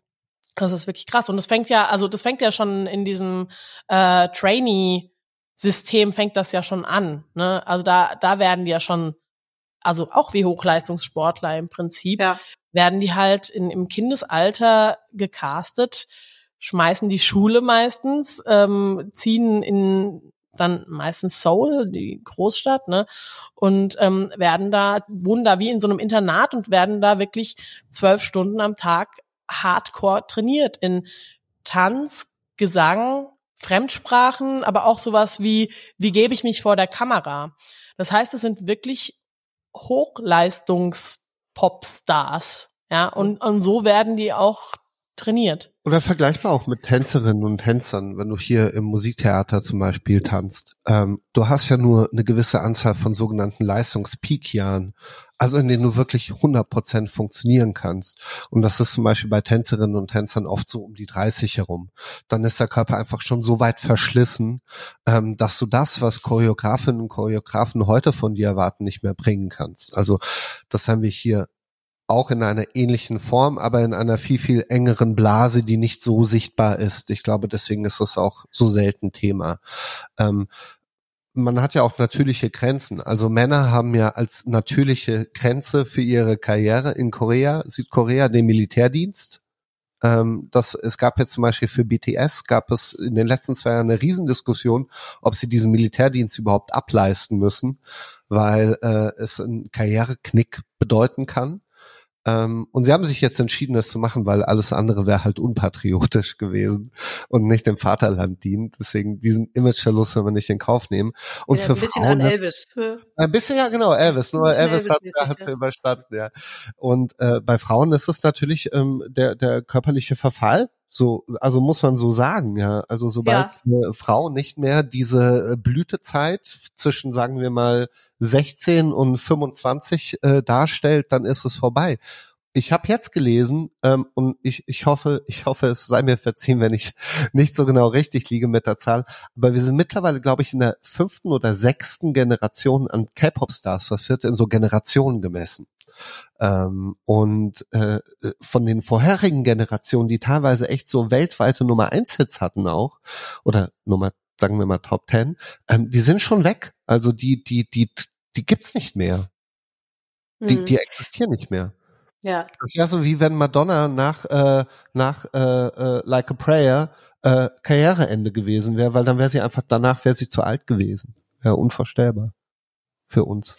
S4: das ist wirklich krass. Und das fängt ja, also das fängt ja schon in diesem äh, Trainee-System fängt das ja schon an. Ne? Also da, da werden die ja schon, also auch wie Hochleistungssportler im Prinzip,
S6: Ja.
S4: Werden die halt in, im Kindesalter gecastet, schmeißen die Schule meistens, ähm, ziehen in dann meistens Seoul, die Großstadt, ne, und ähm, werden da, wohnen da wie in so einem Internat und werden da wirklich zwölf Stunden am Tag hardcore trainiert in Tanz, Gesang, Fremdsprachen, aber auch sowas wie, wie gebe ich mich vor der Kamera. Das heißt, es sind wirklich Hochleistungs-Popstars, ja, und, und so werden die auch trainiert.
S7: Oder vergleichbar auch mit Tänzerinnen und Tänzern, wenn du hier im Musiktheater zum Beispiel tanzt. Ähm, du hast ja nur eine gewisse Anzahl von sogenannten Leistungspeakjahren, also in denen du wirklich 100 Prozent funktionieren kannst. Und das ist zum Beispiel bei Tänzerinnen und Tänzern oft so um die 30 herum. Dann ist der Körper einfach schon so weit verschlissen, ähm, dass du das, was Choreografinnen und Choreografen heute von dir erwarten, nicht mehr bringen kannst. Also das haben wir hier auch in einer ähnlichen Form, aber in einer viel, viel engeren Blase, die nicht so sichtbar ist. Ich glaube, deswegen ist das auch so selten Thema. Ähm, man hat ja auch natürliche Grenzen. Also Männer haben ja als natürliche Grenze für ihre Karriere in Korea, Südkorea, den Militärdienst. Ähm, das, es gab jetzt zum Beispiel für BTS, gab es in den letzten zwei Jahren eine Riesendiskussion, ob sie diesen Militärdienst überhaupt ableisten müssen, weil äh, es einen Karriereknick bedeuten kann. Ähm, und sie haben sich jetzt entschieden, das zu machen, weil alles andere wäre halt unpatriotisch gewesen und nicht dem Vaterland dient. Deswegen diesen Imageverlust soll man nicht in Kauf nehmen. Und
S6: Ja,
S7: für
S6: ein bisschen
S7: Frauen
S6: an Elvis.
S7: ein bisschen, ja, genau, Elvis. Nur
S6: bisschen
S7: Elvis hat,
S6: Elvis-mäßig,
S7: hat
S6: ja.
S7: überstanden, ja. Und äh, bei Frauen ist es natürlich ähm, der, der körperliche Verfall. So, also muss man so sagen, ja. Also sobald eine Frau nicht mehr diese äh, Blütezeit zwischen, sagen wir mal, 16 und 25 äh, darstellt, dann ist es vorbei. Ich habe jetzt gelesen ähm, und ich, ich hoffe, ich hoffe, es sei mir verziehen, wenn ich nicht so genau richtig liege mit der Zahl. Aber wir sind mittlerweile, glaube ich, in der fünften oder sechsten Generation an K-Pop-Stars. Das wird in so Generationen gemessen. Ähm, und äh, von den vorherigen Generationen, die teilweise echt so weltweite Nummer eins Hits hatten auch, oder Nummer, sagen wir mal Top Ten, ähm, die sind schon weg. Also die, die, die, die gibt's nicht mehr. Die,
S6: Mhm.
S7: die existieren nicht mehr.
S6: ja.
S7: Das ist ja so wie wenn Madonna nach äh, nach äh, äh, Like a Prayer äh, Karriereende gewesen wäre, weil dann wäre sie einfach danach wäre sie zu alt gewesen. Ja, unvorstellbar für uns.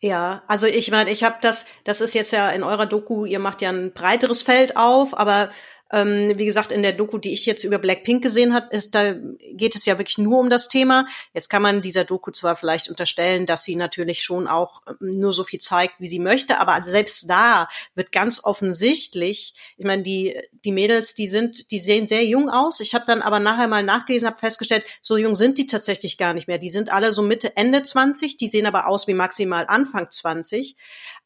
S6: Ja, also ich meine, ich habe das, das ist jetzt ja in eurer Doku, ihr macht ja ein breiteres Feld auf, aber Ähm, wie gesagt, in der Doku, die ich jetzt über Blackpink gesehen habe, ist da geht es ja wirklich nur um das Thema. Jetzt kann man dieser Doku zwar vielleicht unterstellen, dass sie natürlich schon auch ähm, nur so viel zeigt, wie sie möchte, aber selbst da wird ganz offensichtlich, ich meine, die die Mädels, die sind, die sehen sehr jung aus. Ich habe dann aber nachher mal nachgelesen, habe festgestellt, so jung sind die tatsächlich gar nicht mehr. Die sind alle so Mitte Ende 20, die sehen aber aus wie maximal Anfang 20.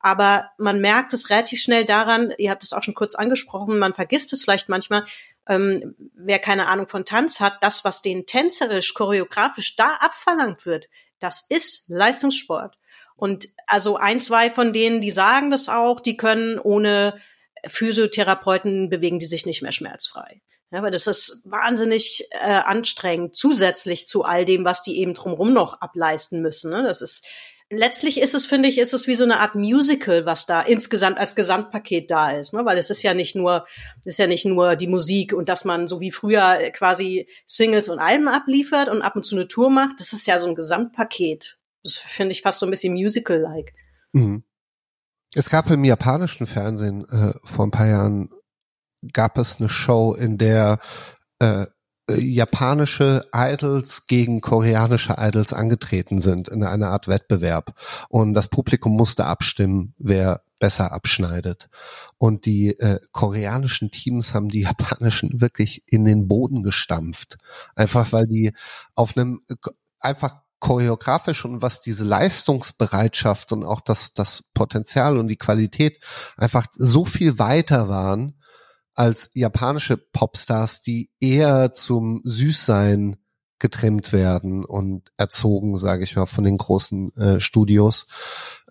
S6: Aber man merkt es relativ schnell daran, ihr habt es auch schon kurz angesprochen, man vergisst es vielleicht manchmal, ähm, wer keine Ahnung von Tanz hat, das, was den tänzerisch, choreografisch da abverlangt wird, das ist Leistungssport. Und also ein, zwei von denen, die sagen das auch, die können ohne Physiotherapeuten bewegen die sich nicht mehr schmerzfrei. Ja, weil das ist wahnsinnig äh, anstrengend, zusätzlich zu all dem, was die eben drumherum noch ableisten müssen. Ne? Das ist letztlich ist es, finde ich, ist es wie so eine Art Musical, was da insgesamt als Gesamtpaket da ist, ne? weil es ist ja nicht nur, ist ja nicht nur die Musik und dass man so wie früher quasi Singles und Alben abliefert und ab und zu eine Tour macht. Das ist ja so ein Gesamtpaket. Das finde ich fast so ein bisschen Musical-like.
S7: Mhm. Es gab im japanischen Fernsehen äh, vor ein paar Jahren gab es eine Show, in der äh, japanische Idols gegen koreanische Idols angetreten sind in einer Art Wettbewerb. Und das Publikum musste abstimmen, wer besser abschneidet. Und die äh, koreanischen Teams haben die japanischen wirklich in den Boden gestampft. Einfach weil die auf einem einfach choreografisch und was diese Leistungsbereitschaft und auch das, das Potenzial und die Qualität einfach so viel weiter waren als japanische Popstars, die eher zum Süßsein getrimmt werden und erzogen, sage ich mal, von den großen äh, Studios,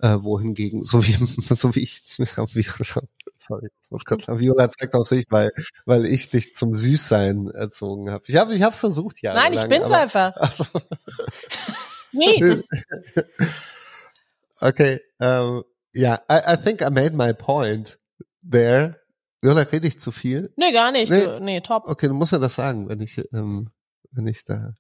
S7: äh, wohingegen, so wie so wie ich, sorry, muss kurz Viola zeigt auch sich, weil weil ich dich zum Süßsein erzogen habe. Ich habe ich hab's versucht, ja.
S4: Nein, ich bin's aber, einfach.
S7: Also,
S4: nee.
S7: okay, um, yeah, I, I think I made my point there. Jola, rede ich zu viel?
S4: Nee, gar nicht. Nee, du, nee top.
S7: Okay, du musst ja das sagen, wenn ich, ähm, wenn ich da.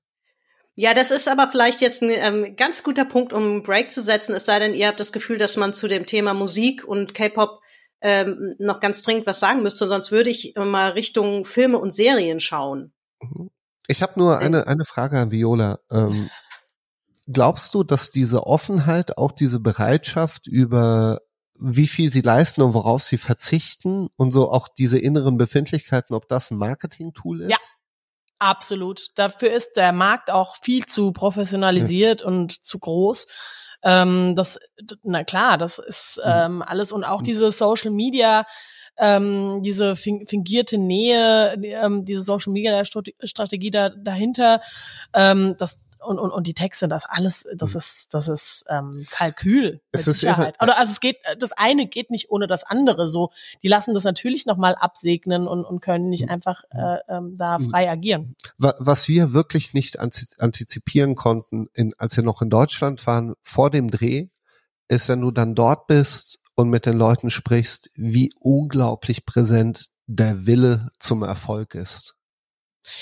S6: Ja, das ist aber vielleicht jetzt ein ähm, ganz guter Punkt, um einen Break zu setzen, es sei denn, ihr habt das Gefühl, dass man zu dem Thema Musik und K-Pop ähm, noch ganz dringend was sagen müsste, sonst würde ich mal Richtung Filme und Serien schauen.
S7: Mhm. Ich habe nur eine, eine Frage an Viola. Ähm, glaubst du, dass diese Offenheit, auch diese Bereitschaft über wie viel sie leisten und worauf sie verzichten und so auch diese inneren Befindlichkeiten, ob das ein Marketing-Tool ist?
S4: Ja, absolut. Dafür ist der Markt auch viel zu professionalisiert ja. und zu groß. Ähm, das, na klar, das ist mhm. ähm, alles und auch mhm. diese Social Media ähm, diese fingierte Nähe, ähm, diese Social Media Strategie da, dahinter, ähm, das und, und, und die Texte, das alles, das mhm. ist, das ist ähm, Kalkül.
S7: Es ist Sicherheit.
S4: Oder also es geht, das eine geht nicht ohne das andere. So, die lassen das natürlich nochmal absegnen und, und können nicht mhm. einfach äh, ähm, da mhm. frei agieren.
S7: Was wir wirklich nicht antizipieren konnten, in, als wir noch in Deutschland waren, vor dem Dreh, ist, wenn du dann dort bist und mit den Leuten sprichst, wie unglaublich präsent der Wille zum Erfolg ist.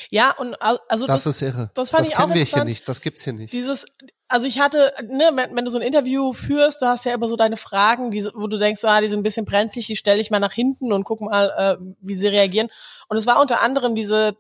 S4: Ja, und also
S7: das, das ist irre.
S4: Das fand
S7: das
S4: ich
S7: kennen
S4: auch
S7: wir hier nicht, das gibt's hier nicht.
S4: Dieses also ich hatte, ne, wenn, wenn, du so ein Interview führst, du hast ja immer so deine Fragen, die, wo du denkst, ah, die sind ein bisschen brenzlig, die stelle ich mal nach hinten und guck mal, äh, wie sie reagieren. Und es war unter anderem diese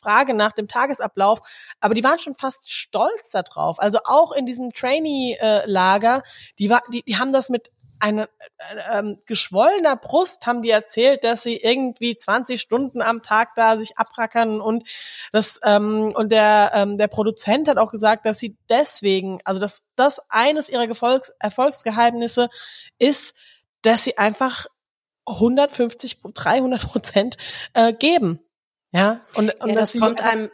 S4: Frage nach dem Tagesablauf, aber die waren schon fast stolz darauf. Also auch in diesem Trainee-Lager, die, war, die, die haben das mit eine äh, ähm, geschwollener Brust haben die erzählt, dass sie irgendwie 20 Stunden am Tag da sich abrackern und das ähm, und der ähm, der Produzent hat auch gesagt, dass sie deswegen, also dass das eines ihrer Erfolgs Erfolgsgeheimnisse ist, dass sie einfach 150, 300 Prozent äh, geben. Ja,
S6: und, und ja, das kommt einem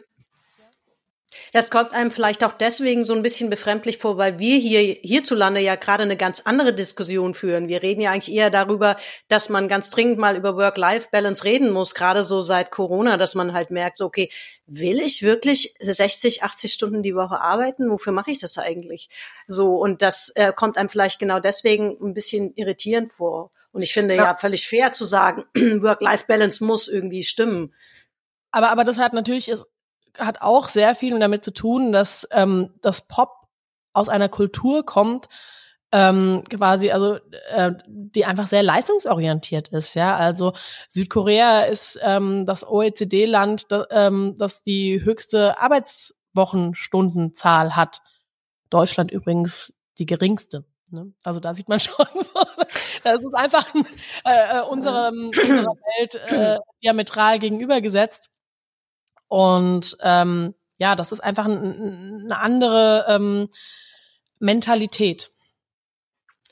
S6: das kommt einem vielleicht auch deswegen so ein bisschen befremdlich vor, weil wir hier hierzulande ja gerade eine ganz andere Diskussion führen. Wir reden ja eigentlich eher darüber, dass man ganz dringend mal über Work-Life-Balance reden muss, gerade so seit Corona, dass man halt merkt, so, okay, will ich wirklich 60, 80 Stunden die Woche arbeiten? Wofür mache ich das eigentlich? So, und das äh, kommt einem vielleicht genau deswegen ein bisschen irritierend vor. Und ich finde ja, ja völlig fair zu sagen, Work-Life-Balance muss irgendwie stimmen.
S4: Aber, aber das hat natürlich ist hat auch sehr viel damit zu tun, dass ähm, das Pop aus einer Kultur kommt, ähm, quasi, also äh, die einfach sehr leistungsorientiert ist, ja. Also Südkorea ist ähm, das OECD-Land, das, ähm, das die höchste Arbeitswochenstundenzahl hat. Deutschland übrigens die geringste. Ne? Also da sieht man schon so, das ist einfach äh, äh unserem, unserer Welt äh, diametral gegenübergesetzt. Und ähm, ja, das ist einfach ein, eine andere ähm, Mentalität.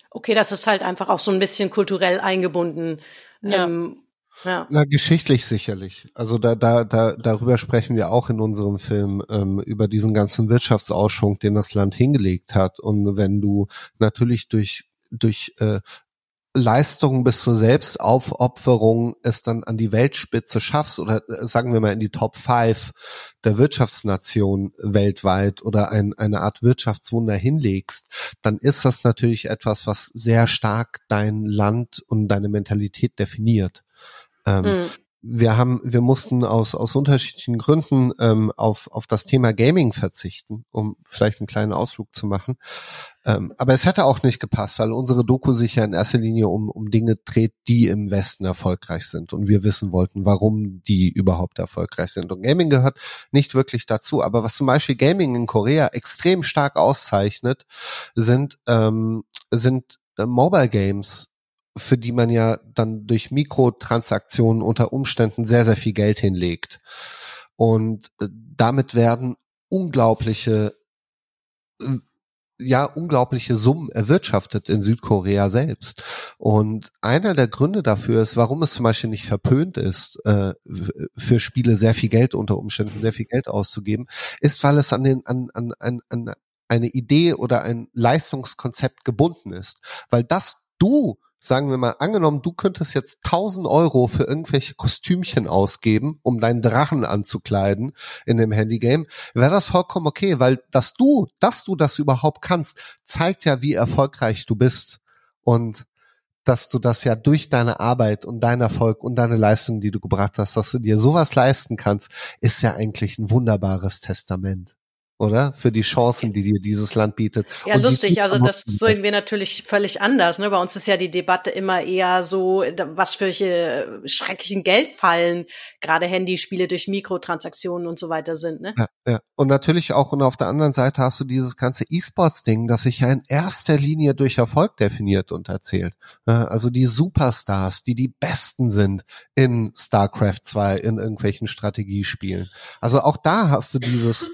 S6: Okay, das ist halt einfach auch so ein bisschen kulturell eingebunden.
S4: Ja. Ähm,
S7: ja. Na, geschichtlich sicherlich. Also da, da, da, darüber sprechen wir auch in unserem Film, ähm, über diesen ganzen Wirtschaftsausschwung, den das Land hingelegt hat. Und wenn du natürlich durch durch äh, Leistung bis zur Selbstaufopferung es dann an die Weltspitze schaffst oder äh, sagen wir mal in die Top 5 der Wirtschaftsnation weltweit oder ein, eine Art Wirtschaftswunder hinlegst, dann ist das natürlich etwas, was sehr stark dein Land und deine Mentalität definiert. Ähm, mhm wir haben, wir mussten aus, aus unterschiedlichen Gründen ähm, auf, auf das Thema Gaming verzichten, um vielleicht einen kleinen Ausflug zu machen. Ähm, aber es hätte auch nicht gepasst, weil unsere Doku sich ja in erster Linie um, um Dinge dreht, die im Westen erfolgreich sind. Und wir wissen wollten, warum die überhaupt erfolgreich sind. Und Gaming gehört nicht wirklich dazu. Aber was zum Beispiel Gaming in Korea extrem stark auszeichnet, sind, ähm, sind äh, Mobile Games für die man ja dann durch Mikrotransaktionen unter Umständen sehr, sehr viel Geld hinlegt. Und äh, damit werden unglaubliche, äh, ja, unglaubliche Summen erwirtschaftet in Südkorea selbst. Und einer der Gründe dafür ist, warum es zum Beispiel nicht verpönt ist, äh, für Spiele sehr viel Geld unter Umständen, sehr viel Geld auszugeben, ist, weil es an den, an, an, an, an eine Idee oder ein Leistungskonzept gebunden ist. Weil das du sagen wir mal, angenommen, du könntest jetzt 1000 Euro für irgendwelche Kostümchen ausgeben, um deinen Drachen anzukleiden in dem Handygame, wäre das vollkommen okay, weil dass du, dass du das überhaupt kannst, zeigt ja, wie erfolgreich du bist und dass du das ja durch deine Arbeit und deinen Erfolg und deine Leistung, die du gebracht hast, dass du dir sowas leisten kannst, ist ja eigentlich ein wunderbares Testament oder? Für die Chancen, die dir dieses Land bietet.
S6: Ja,
S7: und
S6: lustig. Also das sehen wir natürlich völlig anders. Ne? Bei uns ist ja die Debatte immer eher so, was für schrecklichen Geldfallen gerade Handyspiele durch Mikrotransaktionen und so weiter sind. Ne?
S7: Ja, ja. Und natürlich auch, und auf der anderen Seite hast du dieses ganze E-Sports-Ding, das sich ja in erster Linie durch Erfolg definiert und erzählt. Also die Superstars, die die Besten sind in StarCraft 2, in irgendwelchen Strategiespielen. Also auch da hast du dieses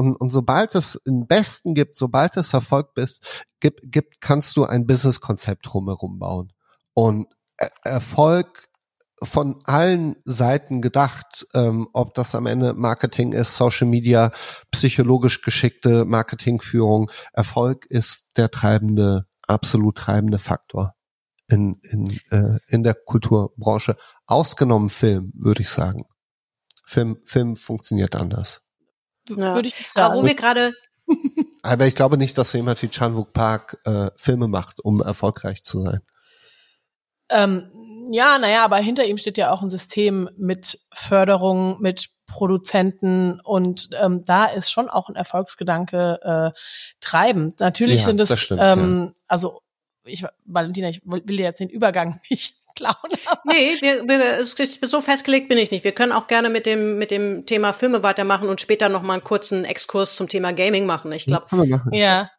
S7: und, und sobald es einen Besten gibt, sobald es Erfolg bist, gibt, gibt, kannst du ein Business-Konzept drumherum bauen. Und Erfolg von allen Seiten gedacht, ähm, ob das am Ende Marketing ist, Social Media, psychologisch geschickte Marketingführung. Erfolg ist der treibende, absolut treibende Faktor in, in, äh, in der Kulturbranche. Ausgenommen Film, würde ich sagen. Film, Film funktioniert anders.
S6: Ja. Würde ich nicht sagen. Aber wo wir gerade
S7: aber ich glaube nicht, dass jemand wie Chan-wook Park äh, Filme macht, um erfolgreich zu sein.
S4: Ähm, ja, naja, aber hinter ihm steht ja auch ein System mit Förderung, mit Produzenten und ähm, da ist schon auch ein Erfolgsgedanke äh, treibend. Natürlich ja, sind es, stimmt, ähm, ja. also ich, Valentina, ich will dir jetzt den Übergang nicht klauen.
S6: Nee, wir, wir, so festgelegt bin ich nicht. Wir können auch gerne mit dem, mit dem Thema Filme weitermachen und später noch mal einen kurzen Exkurs zum Thema Gaming machen. Ich glaube.
S4: Ja.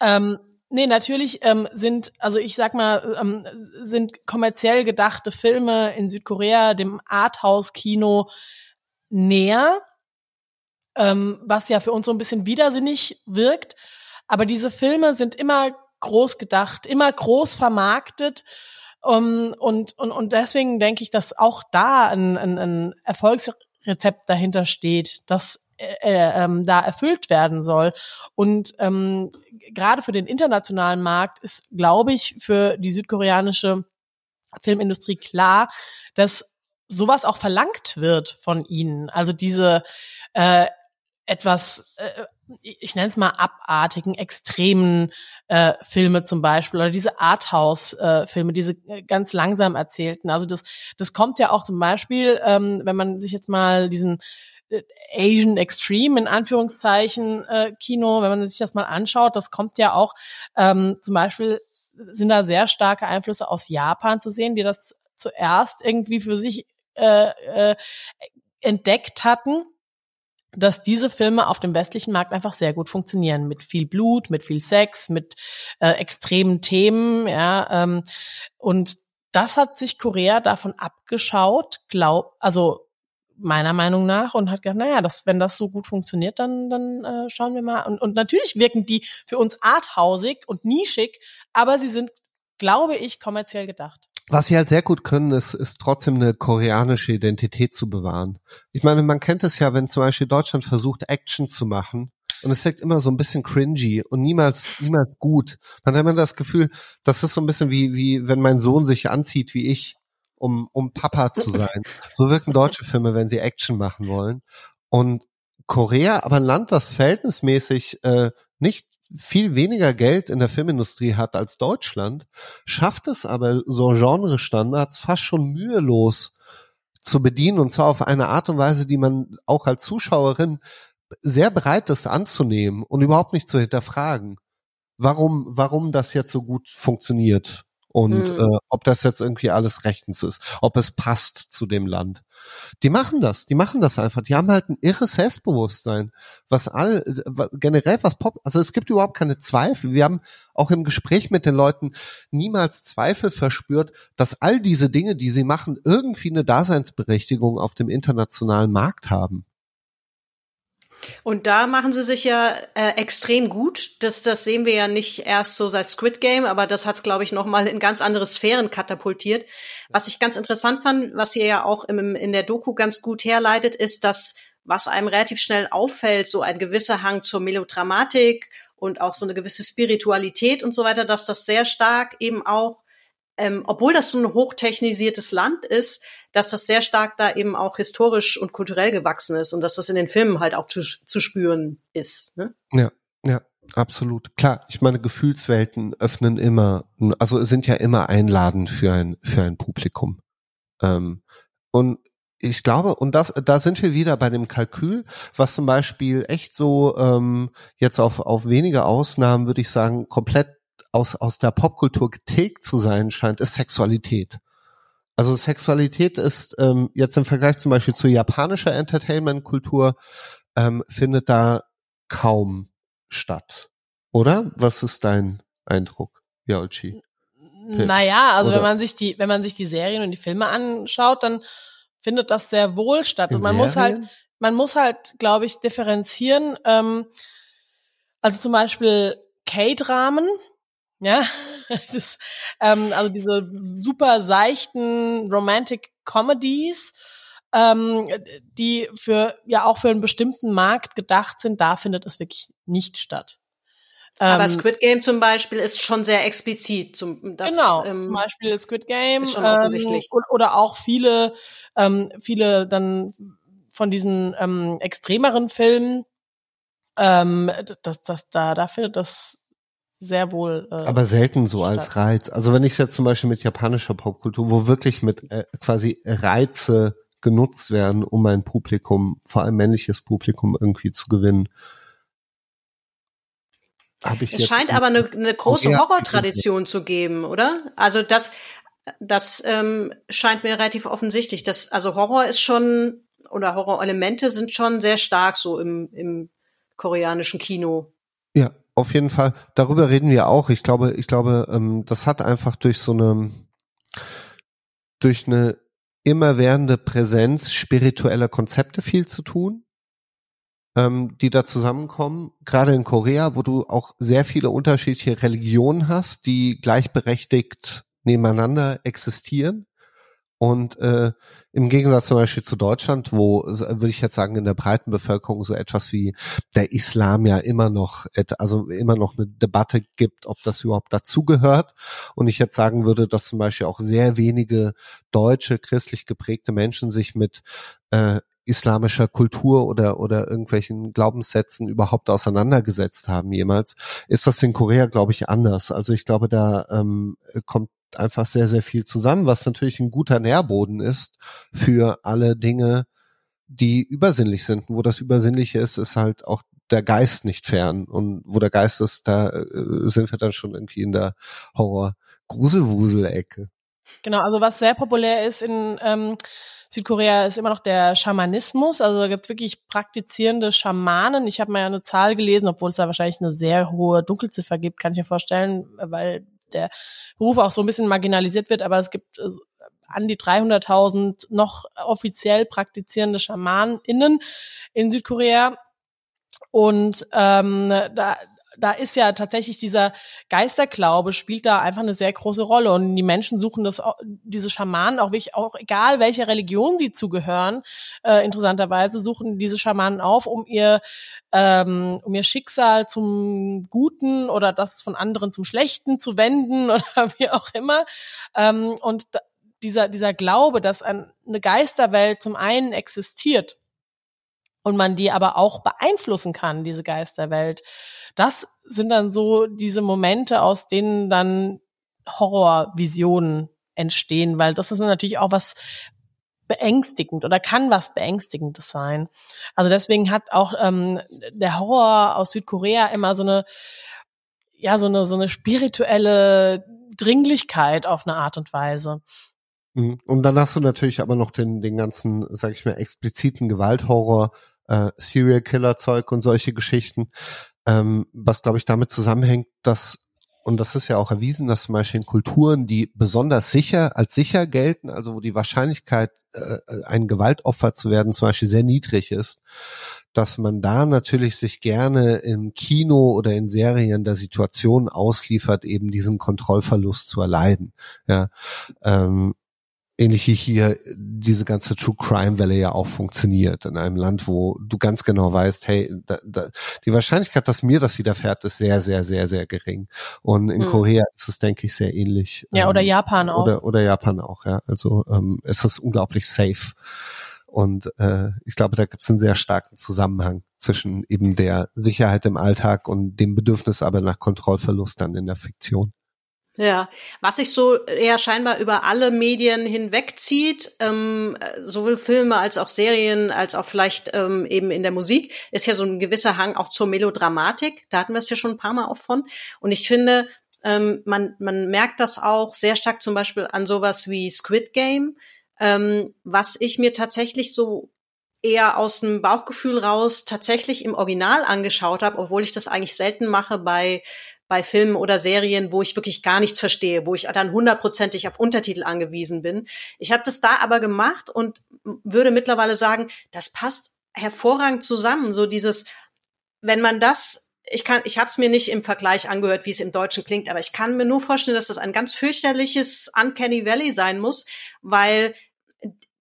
S4: Ähm, nee, natürlich ähm, sind, also ich sag mal, ähm, sind kommerziell gedachte Filme in Südkorea dem Arthouse-Kino näher, ähm, was ja für uns so ein bisschen widersinnig wirkt. Aber diese Filme sind immer groß gedacht, immer groß vermarktet. Um, und, und, und deswegen denke ich, dass auch da ein, ein, ein Erfolgsrezept dahinter steht, das äh, äh, ähm, da erfüllt werden soll. Und ähm, gerade für den internationalen Markt ist, glaube ich, für die südkoreanische Filmindustrie klar, dass sowas auch verlangt wird von ihnen. Also diese äh, etwas äh, ich nenne es mal abartigen, extremen äh, Filme zum Beispiel oder diese Arthouse-Filme, äh, diese äh, ganz langsam erzählten. Also das, das kommt ja auch zum Beispiel, ähm, wenn man sich jetzt mal diesen Asian Extreme in Anführungszeichen äh, Kino, wenn man sich das mal anschaut, das kommt ja auch ähm, zum Beispiel sind da sehr starke Einflüsse aus Japan zu sehen, die das zuerst irgendwie für sich äh, äh, entdeckt hatten dass diese Filme auf dem westlichen Markt einfach sehr gut funktionieren. Mit viel Blut, mit viel Sex, mit äh, extremen Themen, ja. Ähm, und das hat sich Korea davon abgeschaut, glaub, also meiner Meinung nach und hat gedacht, naja, das, wenn das so gut funktioniert, dann, dann äh, schauen wir mal. Und, und natürlich wirken die für uns arthausig und nischig, aber sie sind, glaube ich, kommerziell gedacht.
S7: Was sie halt sehr gut können, ist, ist trotzdem eine koreanische Identität zu bewahren. Ich meine, man kennt es ja, wenn zum Beispiel Deutschland versucht, Action zu machen, und es wirkt immer so ein bisschen cringy und niemals, niemals gut. Man hat immer das Gefühl, das ist so ein bisschen wie, wie wenn mein Sohn sich anzieht wie ich, um, um Papa zu sein. So wirken deutsche Filme, wenn sie Action machen wollen. Und Korea, aber ein Land, das verhältnismäßig äh, nicht viel weniger Geld in der Filmindustrie hat als Deutschland, schafft es aber so Genrestandards fast schon mühelos zu bedienen und zwar auf eine Art und Weise, die man auch als Zuschauerin sehr bereit ist anzunehmen und überhaupt nicht zu hinterfragen, warum, warum das jetzt so gut funktioniert und mhm. äh, ob das jetzt irgendwie alles rechtens ist, ob es passt zu dem Land. Die machen das, die machen das einfach. Die haben halt ein irres Selbstbewusstsein, was all generell was Pop, also es gibt überhaupt keine Zweifel. Wir haben auch im Gespräch mit den Leuten niemals Zweifel verspürt, dass all diese Dinge, die sie machen, irgendwie eine Daseinsberechtigung auf dem internationalen Markt haben.
S6: Und da machen sie sich ja äh, extrem gut. Das, das sehen wir ja nicht erst so seit Squid Game, aber das hat es, glaube ich, nochmal in ganz andere Sphären katapultiert. Was ich ganz interessant fand, was ihr ja auch im, in der Doku ganz gut herleitet, ist, dass was einem relativ schnell auffällt, so ein gewisser Hang zur Melodramatik und auch so eine gewisse Spiritualität und so weiter, dass das sehr stark eben auch, ähm, obwohl das so ein hochtechnisiertes Land ist, dass das sehr stark da eben auch historisch und kulturell gewachsen ist und dass das in den Filmen halt auch zu, zu spüren ist. Ne?
S7: Ja, ja. Absolut. Klar, ich meine, Gefühlswelten öffnen immer, also sind ja immer einladend für ein, für ein Publikum. Ähm, und ich glaube, und das, da sind wir wieder bei dem Kalkül, was zum Beispiel echt so ähm, jetzt auf, auf wenige Ausnahmen, würde ich sagen, komplett aus, aus der Popkultur getilgt zu sein scheint, ist Sexualität. Also Sexualität ist ähm, jetzt im Vergleich zum Beispiel zu japanischer Entertainment-Kultur ähm, findet da kaum statt. Oder? Was ist dein Eindruck, Yolchi?
S4: Naja, also Oder? wenn man sich die, wenn man sich die Serien und die Filme anschaut, dann findet das sehr wohl statt. In und man Serien? muss halt, man muss halt, glaube ich, differenzieren. Ähm, also zum Beispiel K-Dramen, ja, es ist, ähm, also diese super seichten Romantic Comedies, ähm, die für ja auch für einen bestimmten Markt gedacht sind, da findet es wirklich nicht statt.
S6: Aber ähm, Squid Game zum Beispiel ist schon sehr explizit. Zum,
S4: das, genau, ähm, zum Beispiel Squid Game ist schon offensichtlich. Ähm, oder auch viele, ähm, viele dann von diesen ähm, extremeren Filmen. Ähm, das, das, da, da findet das sehr wohl.
S7: Äh, Aber selten so statt. als Reiz. Also wenn ich jetzt zum Beispiel mit japanischer Popkultur, wo wirklich mit äh, quasi Reize genutzt werden, um ein Publikum, vor allem männliches Publikum irgendwie zu gewinnen.
S6: Hab ich es scheint aber eine, eine große Horrortradition zu geben, oder? Also das, das ähm, scheint mir relativ offensichtlich. Das, also Horror ist schon oder Horrorelemente sind schon sehr stark so im, im koreanischen Kino.
S7: Ja, auf jeden Fall. Darüber reden wir auch. Ich glaube, ich glaube, ähm, das hat einfach durch so eine, durch eine immerwährende Präsenz spiritueller Konzepte viel zu tun, ähm, die da zusammenkommen. Gerade in Korea, wo du auch sehr viele unterschiedliche Religionen hast, die gleichberechtigt nebeneinander existieren. Und äh, im Gegensatz zum Beispiel zu Deutschland, wo, würde ich jetzt sagen, in der breiten Bevölkerung so etwas wie der Islam ja immer noch, also immer noch eine Debatte gibt, ob das überhaupt dazugehört. Und ich jetzt sagen würde, dass zum Beispiel auch sehr wenige deutsche, christlich geprägte Menschen sich mit äh, islamischer Kultur oder oder irgendwelchen Glaubenssätzen überhaupt auseinandergesetzt haben jemals, ist das in Korea, glaube ich, anders. Also ich glaube, da ähm, kommt einfach sehr, sehr viel zusammen, was natürlich ein guter Nährboden ist für alle Dinge, die übersinnlich sind. wo das Übersinnliche ist, ist halt auch der Geist nicht fern. Und wo der Geist ist, da äh, sind wir dann schon irgendwie in der Horror-Gruselwusel-Ecke.
S4: Genau, also was sehr populär ist in ähm, Südkorea ist immer noch der Schamanismus. Also da gibt's wirklich praktizierende Schamanen. Ich habe mal eine Zahl gelesen, obwohl es da wahrscheinlich eine sehr hohe Dunkelziffer gibt, kann ich mir vorstellen, weil der Beruf auch so ein bisschen marginalisiert wird. Aber es gibt äh, an die 300.000 noch offiziell praktizierende SchamanInnen in Südkorea. Und ähm, da, da ist ja tatsächlich dieser Geisterglaube spielt da einfach eine sehr große Rolle. Und die Menschen suchen das diese Schamanen auch wirklich auch egal welcher Religion sie zugehören äh, interessanterweise suchen diese Schamanen auf um ihr ähm, um ihr Schicksal zum Guten oder das von anderen zum Schlechten zu wenden oder wie auch immer. Ähm, und dieser dieser Glaube dass eine Geisterwelt zum einen existiert und man die aber auch beeinflussen kann, diese Geisterwelt. Das sind dann so diese Momente, aus denen dann Horrorvisionen entstehen, weil das ist natürlich auch was beängstigend oder kann was beängstigendes sein. Also deswegen hat auch ähm, der Horror aus Südkorea immer so eine ja so eine so eine spirituelle Dringlichkeit auf eine Art und Weise.
S7: Mhm. Und dann hast du natürlich aber noch den, den ganzen, sag ich mal, expliziten Gewalthorror, äh, Serial Killer Zeug und solche Geschichten, ähm, was glaube ich damit zusammenhängt, dass und das ist ja auch erwiesen, dass zum Beispiel in Kulturen, die besonders sicher als sicher gelten, also wo die Wahrscheinlichkeit, äh, ein Gewaltopfer zu werden, zum Beispiel sehr niedrig ist, dass man da natürlich sich gerne im Kino oder in Serien der Situation ausliefert, eben diesen Kontrollverlust zu erleiden. Ja, ähm, ähnlich wie hier diese ganze True Crime Welle ja auch funktioniert in einem Land, wo du ganz genau weißt, hey, da, da, die Wahrscheinlichkeit, dass mir das widerfährt, ist sehr, sehr, sehr, sehr gering. Und in hm. Korea ist es, denke ich, sehr ähnlich.
S4: Ja, oder ähm, Japan auch.
S7: Oder, oder Japan auch, ja. Also ähm, es ist unglaublich safe. Und äh, ich glaube, da gibt es einen sehr starken Zusammenhang zwischen eben der Sicherheit im Alltag und dem Bedürfnis aber nach Kontrollverlust dann in der Fiktion.
S6: Ja, was sich so eher scheinbar über alle Medien hinwegzieht, ähm, sowohl Filme als auch Serien, als auch vielleicht ähm, eben in der Musik, ist ja so ein gewisser Hang auch zur Melodramatik. Da hatten wir es ja schon ein paar Mal auch von. Und ich finde, ähm, man, man merkt das auch sehr stark zum Beispiel an sowas wie Squid Game, ähm, was ich mir tatsächlich so eher aus dem Bauchgefühl raus tatsächlich im Original angeschaut habe, obwohl ich das eigentlich selten mache bei bei Filmen oder Serien, wo ich wirklich gar nichts verstehe, wo ich dann hundertprozentig auf Untertitel angewiesen bin. Ich habe das da aber gemacht und würde mittlerweile sagen, das passt hervorragend zusammen. So dieses, wenn man das ich kann, ich habe es mir nicht im Vergleich angehört, wie es im Deutschen klingt, aber ich kann mir nur vorstellen, dass das ein ganz fürchterliches Uncanny Valley sein muss, weil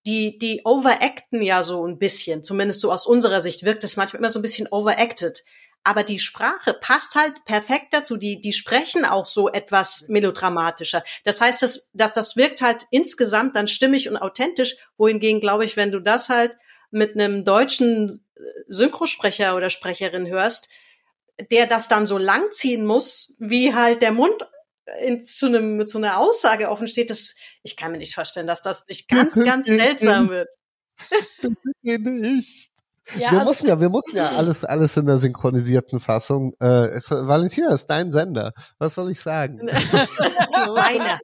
S6: die, die overacten ja so ein bisschen, zumindest so aus unserer Sicht wirkt es manchmal immer so ein bisschen overacted aber die Sprache passt halt perfekt dazu. Die, die sprechen auch so etwas melodramatischer. Das heißt, dass, dass das wirkt halt insgesamt dann stimmig und authentisch. Wohingegen, glaube ich, wenn du das halt mit einem deutschen äh, Synchrosprecher oder Sprecherin hörst, der das dann so langziehen muss, wie halt der Mund in, zu, einem, so einer Aussage offen steht, das, ich kann mir nicht vorstellen, dass das nicht ganz, ganz seltsam wird.
S7: nicht. Ja, wir also, mussten ja, wir mussten ja alles, alles in der synchronisierten Fassung. Äh, es, Valentina ist dein Sender. Was soll ich sagen?
S6: Meiner.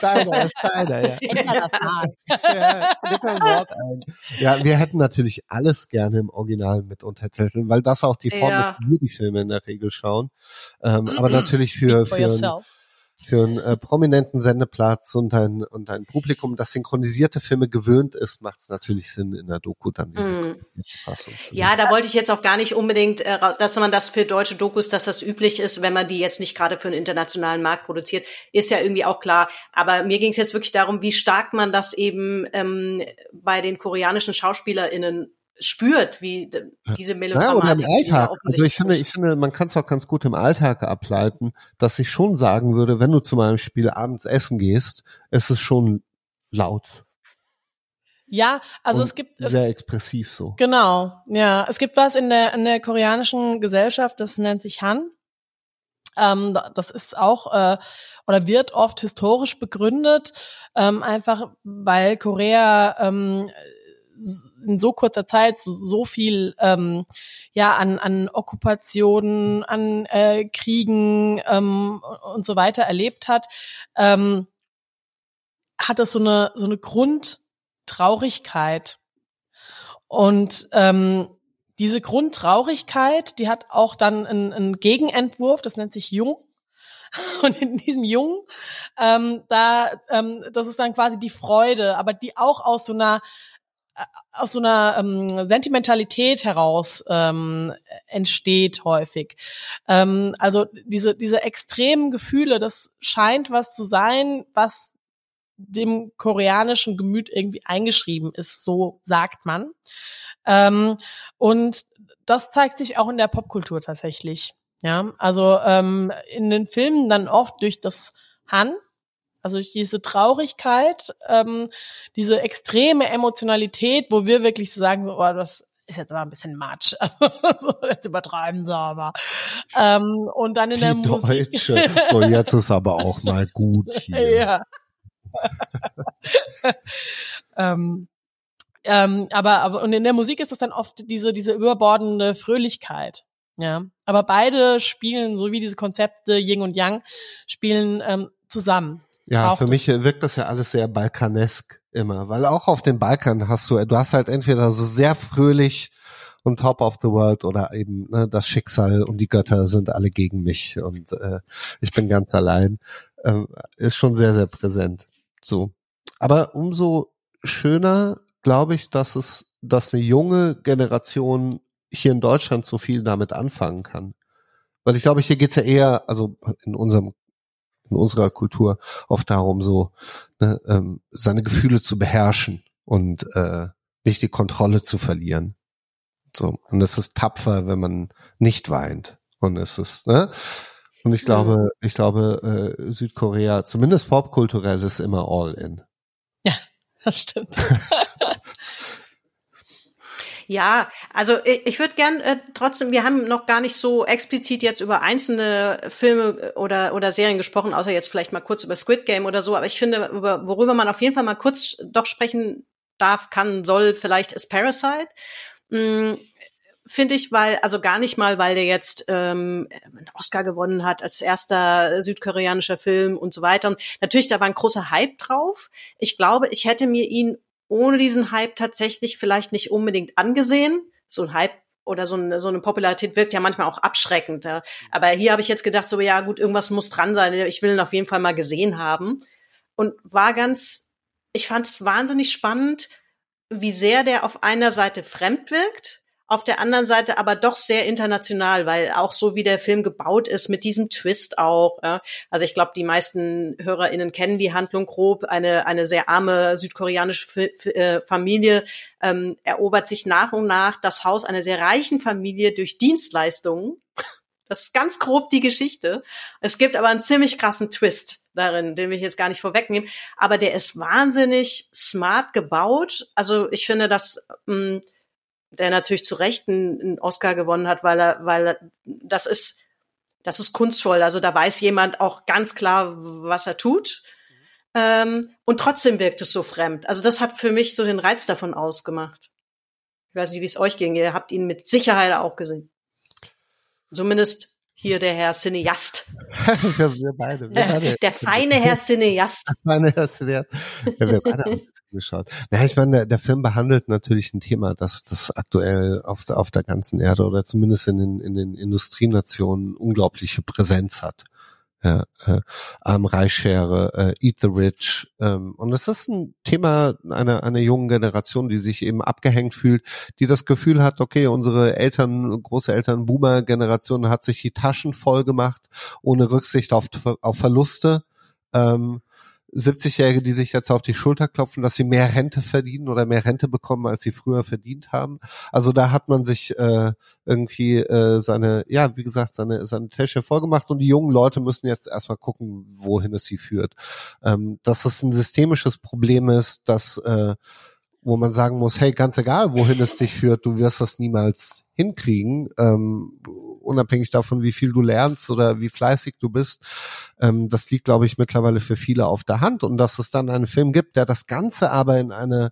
S7: Deiner, ist deiner, ja. ja, Wort ein. Ja, wir hätten natürlich alles gerne im Original mit Untertiteln, weil das auch die Form ja. ist, wie wir die Filme in der Regel schauen. Ähm, aber natürlich für, für, ein, für einen äh, prominenten Sendeplatz und ein, und ein Publikum, das synchronisierte Filme gewöhnt ist, macht es natürlich Sinn, in der Doku dann diese mm.
S6: Fassung zu Ja, da wollte ich jetzt auch gar nicht unbedingt, äh, dass man das für deutsche Dokus, dass das üblich ist, wenn man die jetzt nicht gerade für einen internationalen Markt produziert, ist ja irgendwie auch klar. Aber mir ging es jetzt wirklich darum, wie stark man das eben ähm, bei den koreanischen SchauspielerInnen spürt, wie diese Melodramatik. Ja, oder
S7: im Alltag. Also ich finde, ich finde, man kann es auch ganz gut im Alltag ableiten, dass ich schon sagen würde, wenn du zu meinem Spiel abends essen gehst, ist es schon laut.
S4: Ja, also
S7: Und
S4: es gibt
S7: sehr es, expressiv so.
S4: Genau, ja, es gibt was in der in der koreanischen Gesellschaft, das nennt sich Han. Ähm, das ist auch äh, oder wird oft historisch begründet, ähm, einfach weil Korea ähm, in so kurzer Zeit so, so viel ähm, ja an an Okkupationen, an äh, Kriegen ähm, und so weiter erlebt hat, ähm, hat es so eine so eine Grundtraurigkeit und ähm, diese Grundtraurigkeit, die hat auch dann einen, einen Gegenentwurf, das nennt sich Jung. Und in diesem Jung, ähm, da, ähm, das ist dann quasi die Freude, aber die auch aus so einer aus so einer ähm, Sentimentalität heraus ähm, entsteht häufig. Ähm, also diese diese extremen Gefühle, das scheint was zu sein, was dem koreanischen Gemüt irgendwie eingeschrieben ist, so sagt man. Ähm, und das zeigt sich auch in der Popkultur tatsächlich. Ja, also ähm, in den Filmen dann oft durch das Han, also diese Traurigkeit, ähm, diese extreme Emotionalität, wo wir wirklich so sagen, so, oh, das ist jetzt aber ein bisschen Matsch. Also, so, jetzt übertreiben sie aber. Ähm, und dann in
S7: Die
S4: der Musik.
S7: Deutsche. So, jetzt ist aber auch mal gut hier.
S4: ja. ähm, ähm, aber, aber, und in der Musik ist das dann oft diese, diese überbordende Fröhlichkeit. Ja. Aber beide spielen, so wie diese Konzepte Yin und Yang, spielen ähm, zusammen.
S7: Ja,
S4: Braucht
S7: für
S4: es.
S7: mich wirkt das ja alles sehr balkanesk immer, weil auch auf dem Balkan hast du, du hast halt entweder so sehr fröhlich und Top of the World oder eben ne, das Schicksal und die Götter sind alle gegen mich und äh, ich bin ganz allein. Ähm, ist schon sehr, sehr präsent. So. Aber umso schöner, glaube ich, dass es, dass eine junge Generation hier in Deutschland so viel damit anfangen kann. Weil ich glaube, hier geht's ja eher, also in unserem in unserer Kultur oft darum, so ne, ähm, seine Gefühle zu beherrschen und äh, nicht die Kontrolle zu verlieren. So und es ist tapfer, wenn man nicht weint. Und es ist ne. Und ich glaube, ich glaube, äh, Südkorea, zumindest popkulturell, ist immer all in.
S4: Das stimmt.
S6: Ja, also ich, ich würde gern äh, trotzdem, wir haben noch gar nicht so explizit jetzt über einzelne Filme oder, oder Serien gesprochen, außer jetzt vielleicht mal kurz über Squid Game oder so, aber ich finde, über, worüber man auf jeden Fall mal kurz doch sprechen darf, kann, soll, vielleicht ist Parasite. Hm, finde ich, weil, also gar nicht mal, weil der jetzt ähm, einen Oscar gewonnen hat als erster südkoreanischer Film und so weiter. Und natürlich, da war ein großer Hype drauf. Ich glaube, ich hätte mir ihn ohne diesen Hype tatsächlich vielleicht nicht unbedingt angesehen. So ein Hype oder so eine, so eine Popularität wirkt ja manchmal auch abschreckend. Ja. Aber hier habe ich jetzt gedacht, so ja gut, irgendwas muss dran sein. Ich will ihn auf jeden Fall mal gesehen haben. Und war ganz, ich fand es wahnsinnig spannend, wie sehr der auf einer Seite fremd wirkt, auf der anderen Seite aber doch sehr international, weil auch so wie der Film gebaut ist, mit diesem Twist auch. Ja. Also ich glaube, die meisten HörerInnen kennen die Handlung grob. Eine, eine sehr arme südkoreanische äh, Familie ähm, erobert sich nach und nach das Haus einer sehr reichen Familie durch Dienstleistungen. Das ist ganz grob die Geschichte. Es gibt aber einen ziemlich krassen Twist darin, den will ich jetzt gar nicht vorwegnehmen. Aber der ist wahnsinnig smart gebaut. Also ich finde, dass mh, der natürlich zu Recht einen, Oscar gewonnen hat, weil er, weil er, das ist, das ist kunstvoll. Also da weiß jemand auch ganz klar, was er tut. Ähm, und trotzdem wirkt es so fremd. Also das hat für mich so den Reiz davon ausgemacht. Ich weiß nicht, wie es euch ging. Ihr habt ihn mit Sicherheit auch gesehen. Zumindest hier der Herr Cineast.
S7: wir, wir beide. Wir beide.
S6: Der feine Herr Cineast.
S7: Meine erste, ja, wir beide geschaut. Ja, ich meine, der, der Film behandelt natürlich ein Thema, das, das aktuell auf der, auf der ganzen Erde oder zumindest in den, in den Industrienationen unglaubliche Präsenz hat. Ja, äh, Arm Reichschere, äh, Eat the Rich. Ähm, und es ist ein Thema einer, einer jungen Generation, die sich eben abgehängt fühlt, die das Gefühl hat, okay, unsere Eltern, Großeltern, Boomer-Generation hat sich die Taschen voll gemacht, ohne Rücksicht auf, auf Verluste. Ähm, 70-Jährige, die sich jetzt auf die Schulter klopfen, dass sie mehr Rente verdienen oder mehr Rente bekommen, als sie früher verdient haben. Also da hat man sich äh, irgendwie äh, seine, ja, wie gesagt, seine, seine Tasche vollgemacht und die jungen Leute müssen jetzt erstmal gucken, wohin es sie führt. Ähm, dass es ein systemisches Problem ist, dass äh, wo man sagen muss, hey, ganz egal, wohin es dich führt, du wirst das niemals hinkriegen, ähm, unabhängig davon, wie viel du lernst oder wie fleißig du bist. Ähm, das liegt, glaube ich, mittlerweile für viele auf der Hand. Und dass es dann einen Film gibt, der das Ganze aber in eine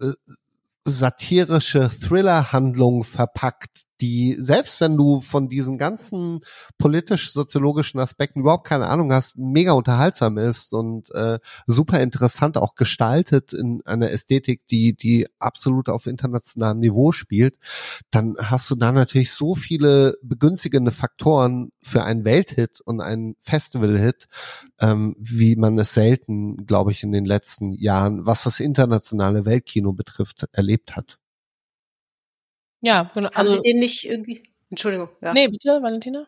S7: äh, satirische Thriller-Handlung verpackt, die selbst wenn du von diesen ganzen politisch-soziologischen Aspekten überhaupt keine Ahnung hast, mega unterhaltsam ist und äh, super interessant auch gestaltet in einer Ästhetik, die die absolut auf internationalem Niveau spielt, dann hast du da natürlich so viele begünstigende Faktoren für einen Welthit und einen Festivalhit, ähm, wie man es selten, glaube ich, in den letzten Jahren, was das internationale Weltkino betrifft, erlebt hat.
S4: Ja, genau.
S6: Haben also, Sie den nicht irgendwie? Entschuldigung.
S4: Ja. Nee, bitte, Valentina.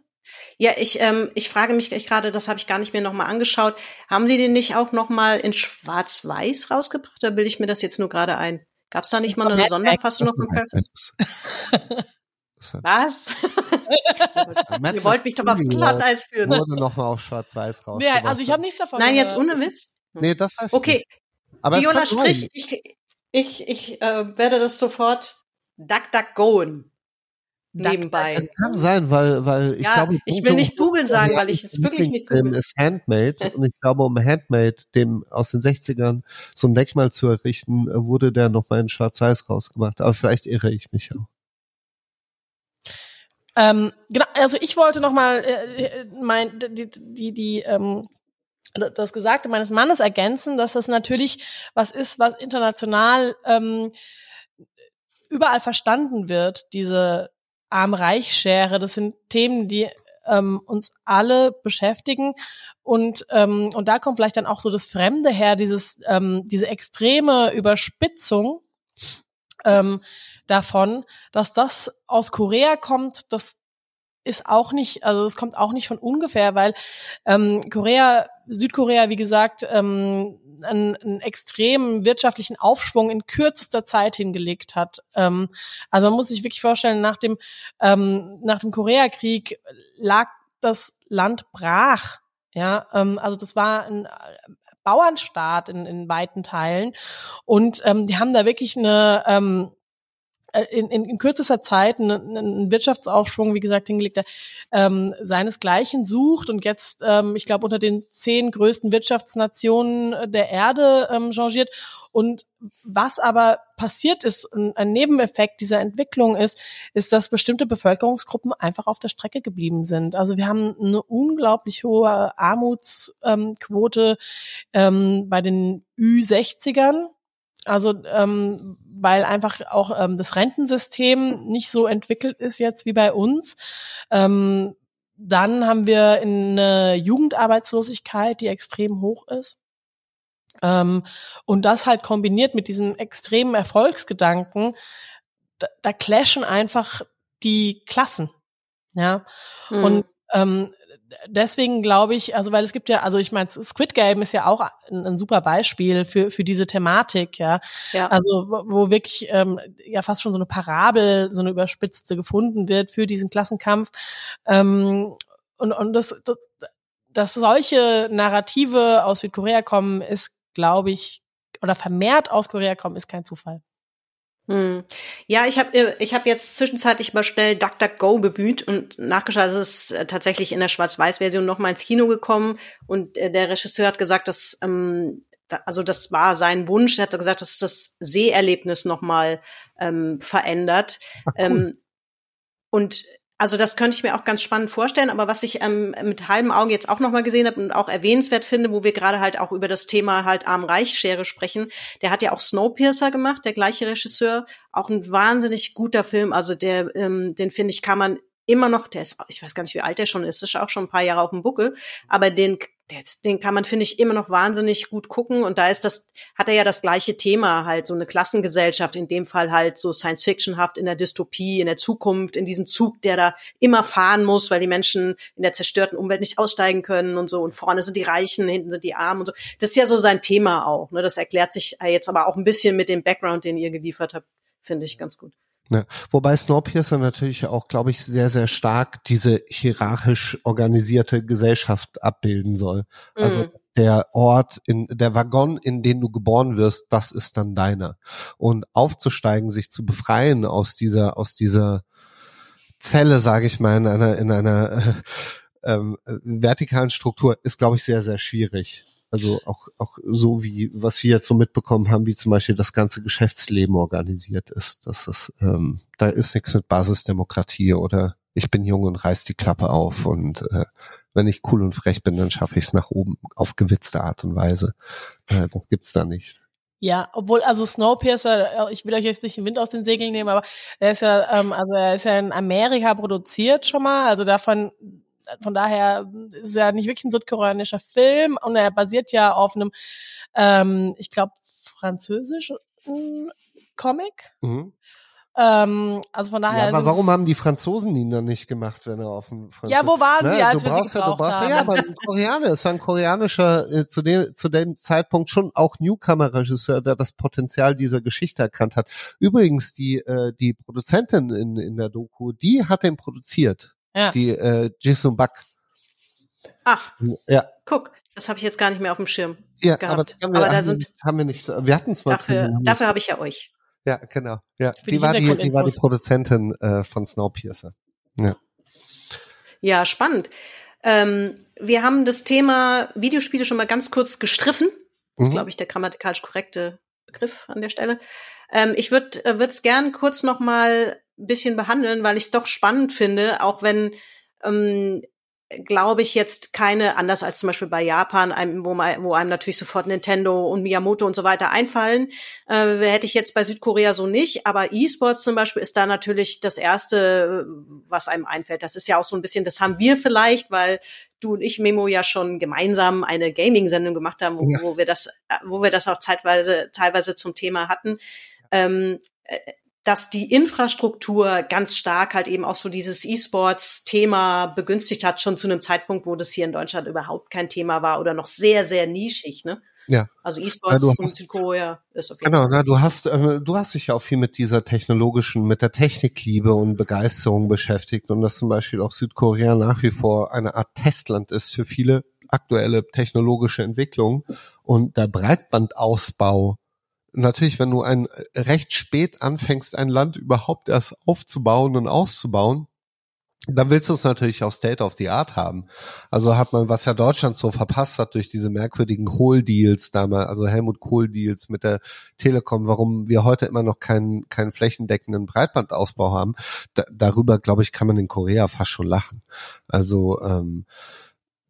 S6: Ja, ich, ähm, ich frage mich gerade, das habe ich gar nicht mehr nochmal angeschaut. Haben Sie den nicht auch nochmal in Schwarz-Weiß rausgebracht? Da bilde ich mir das jetzt nur gerade ein. Gab es da nicht mal eine Sonderfassung noch von Parasite? Was? Ihr wollt mich doch aufs Glatteis führen.
S7: Wurde nochmal auf Schwarz-Weiß raus.
S4: Nee, also ich habe nichts davon.
S6: Nein, jetzt ohne Witz.
S7: Nee, das heißt
S6: Okay.
S7: Nicht. Aber
S6: Viola, sprich, ich, ich, ich äh, werde das sofort DuckDuckGoen nebenbei.
S7: Es kann sein, weil, weil ich
S6: ja,
S7: glaube,
S6: ich will nicht googeln sagen, weil ich es wirklich nicht googeln.
S7: ist Handmade und ich glaube, um Handmade, dem aus den 60ern so ein Denkmal zu errichten, wurde der nochmal in Schwarz-Weiß rausgebracht. Aber vielleicht irre ich mich auch.
S4: Ähm, genau, also ich wollte nochmal äh, mein, die, die, die ähm, das Gesagte meines Mannes ergänzen, dass das natürlich was ist, was international ähm, überall verstanden wird, diese Arm-Reich-Schere. Das sind Themen, die ähm, uns alle beschäftigen. Und, ähm, und da kommt vielleicht dann auch so das Fremde her, dieses, ähm, diese extreme Überspitzung ähm, davon, dass das aus Korea kommt, das ist auch nicht, also es kommt auch nicht von ungefähr, weil ähm, Korea, Südkorea, wie gesagt, ähm, einen, einen extremen wirtschaftlichen Aufschwung in kürzester Zeit hingelegt hat. Ähm, also man muss sich wirklich vorstellen, nach dem ähm, nach dem Koreakrieg lag das Land brach. Ja, ähm, also das war ein Bauernstaat in, in weiten Teilen und ähm, die haben da wirklich eine ähm, äh, in, in, in kürzester Zeit einen, einen Wirtschaftsaufschwung, wie gesagt, hingelegt, der ähm, seinesgleichen sucht und jetzt, ähm, ich glaube, unter den zehn größten Wirtschaftsnationen der Erde ähm, changiert. Und was aber passiert ist, ein, Nebeneffekt dieser Entwicklung ist, ist, dass bestimmte Bevölkerungsgruppen einfach auf der Strecke geblieben sind. Also wir haben eine unglaublich hohe Armutsquote ähm, bei den Ü60ern, also ähm, weil einfach auch ähm, das Rentensystem nicht so entwickelt ist jetzt wie bei uns. Ähm, dann haben wir eine Jugendarbeitslosigkeit, die extrem hoch ist. Ähm, und das halt kombiniert mit diesem extremen Erfolgsgedanken, da, da clashen einfach die Klassen. Ja. Mhm. Und ähm, deswegen glaube ich, also weil es gibt ja, also ich meine, Squid Game ist ja auch ein, ein, super Beispiel für für diese Thematik, ja. ja. Also wo, wo wirklich ähm, ja fast schon so eine Parabel, so eine überspitzte gefunden wird für diesen Klassenkampf. Ähm, und und das, das, dass solche Narrative aus Südkorea kommen, ist, glaube ich, oder vermehrt aus Korea kommen, ist kein Zufall.
S6: Hm. Ja, ich habe äh, ich hab jetzt zwischenzeitlich mal schnell DuckDuckGo bemüht und nachgeschaut, es ist äh, tatsächlich in der Schwarz-Weiß-Version noch mal ins Kino gekommen und äh, der Regisseur hat gesagt, dass ähm, also das war sein Wunsch. Er hat gesagt, dass das Seherlebnis noch mal ähm, verändert. Ach, cool. ähm, und also das könnte ich mir auch ganz spannend vorstellen, aber was ich ähm, mit halbem Auge jetzt auch nochmal gesehen habe und auch erwähnenswert finde, wo wir gerade halt auch über das Thema halt Arm-Reich-Schere sprechen, der hat ja auch Snowpiercer gemacht, der gleiche Regisseur, auch ein wahnsinnig guter Film, also der, ähm, den finde ich, kann man immer noch, der ist, ich weiß gar nicht, wie alt der schon ist, ist auch schon ein paar Jahre auf dem Buckel, aber den, den kann man, finde ich, immer noch wahnsinnig gut gucken. Und da ist das, hat er ja das gleiche Thema, halt so eine Klassengesellschaft, in dem Fall halt so Science-Fictionhaft in der Dystopie, in der Zukunft, in diesem Zug, der da immer fahren muss, weil die Menschen in der zerstörten Umwelt nicht aussteigen können und so. Und vorne sind die Reichen, hinten sind die Armen und so. Das ist ja so sein Thema auch. Ne? Das erklärt sich jetzt aber auch ein bisschen mit dem Background, den ihr geliefert habt, finde ich ganz gut.
S7: Ja, wobei Snowpiercer natürlich auch, glaube ich, sehr, sehr stark diese hierarchisch organisierte Gesellschaft abbilden soll. Also mhm. der Ort, in der Waggon, in den du geboren wirst, das ist dann deiner. Und aufzusteigen, sich zu befreien aus dieser, aus dieser Zelle, sage ich mal, in einer, in einer äh, ähm, vertikalen Struktur, ist, glaube ich, sehr, sehr schwierig. Also auch, auch so wie, was wir jetzt so mitbekommen haben, wie zum Beispiel das ganze Geschäftsleben organisiert ist. Das ist, ähm, da ist nichts mit Basisdemokratie oder ich bin jung und reiß die Klappe auf und äh, wenn ich cool und frech bin, dann schaffe ich es nach oben auf gewitzte Art und Weise. Äh, das gibt's da nicht.
S4: Ja, obwohl, also Snowpiercer, äh, ich will euch jetzt nicht den Wind aus den Segeln nehmen, aber er ist ja, ähm, also er ist ja in Amerika produziert schon mal, also davon, von daher ist ja nicht wirklich ein südkoreanischer Film und er basiert ja auf einem, ähm, ich glaube, französischen Comic.
S7: Mhm.
S4: Ähm, also von daher.
S7: Ja, aber warum haben die Franzosen ihn dann nicht gemacht, wenn er auf dem Französ
S4: Ja, wo waren sie, als
S7: du
S4: wir sie
S7: brauchst ja, du
S4: gebraucht
S7: brauchst ja, ja,
S4: haben?
S7: aber ein Koreaner ist ein koreanischer, äh, zu dem, zu dem Zeitpunkt schon auch Newcomer-Regisseur, der das Potenzial dieser Geschichte erkannt hat. Übrigens, die, äh, die Produzentin in, in der Doku, die hat den produziert.
S4: Ja.
S7: Die, äh, Jisung Bak.
S6: Ach,
S7: Ja.
S6: guck, das habe ich jetzt gar nicht mehr auf dem Schirm.
S7: Ja,
S6: gehabt.
S7: aber das haben wir,
S6: Aber da
S7: haben,
S6: sind-
S7: nicht, haben wir nicht, wir hatten es mal
S6: Dafür, dafür habe ich ja euch.
S7: Ja, genau. Ja, die,
S4: die
S7: war die, die war die. Produzentin äh, von Snowpiercer. Ja.
S6: Ja, spannend. Ähm, wir haben das Thema Videospiele schon mal ganz kurz gestriffen. Das ist,
S7: Mhm.
S6: glaube ich, der grammatikalisch korrekte Begriff an der Stelle. Ähm, ich würde es gern kurz noch mal ein bisschen behandeln, weil ich es doch spannend finde, auch wenn ähm, glaube ich jetzt keine, anders als zum Beispiel bei Japan, einem, wo, man, wo einem natürlich sofort Nintendo und Miyamoto und so weiter einfallen, äh, hätte ich jetzt bei Südkorea so nicht. Aber E-Sports zum Beispiel ist da natürlich das Erste, was einem einfällt. Das ist ja auch so ein bisschen, das haben wir vielleicht, weil du und ich, Memo, ja schon gemeinsam eine Gaming-Sendung gemacht haben, wo,
S7: Ja.
S6: wo wir das, äh, wo wir das auch zeitweise, teilweise zum Thema hatten. Ähm, äh, dass die Infrastruktur ganz stark halt eben auch so dieses E-Sports-Thema begünstigt hat, schon zu einem Zeitpunkt, wo das hier in Deutschland überhaupt kein Thema war oder noch sehr, sehr nischig, ne?
S7: Ja.
S6: Also E-Sports
S7: Ja,
S6: in Südkorea ist auf jeden
S7: Genau,
S6: Fall.
S7: na, du hast, äh, du hast dich ja auch viel mit dieser technologischen, mit der Technikliebe und Begeisterung beschäftigt und dass zum Beispiel auch Südkorea nach wie vor eine Art Testland ist für viele aktuelle technologische Entwicklungen und der Breitbandausbau. Natürlich, wenn du ein äh, recht spät anfängst, ein Land überhaupt erst aufzubauen und auszubauen, dann willst du es natürlich auch State of the Art haben. Also hat man, was ja Deutschland so verpasst hat durch diese merkwürdigen Kohl-Deals damals, also Helmut Kohl-Deals mit der Telekom, warum wir heute immer noch keinen, keinen flächendeckenden Breitbandausbau haben, da, darüber, glaube ich, kann man in Korea fast schon lachen. Also ähm,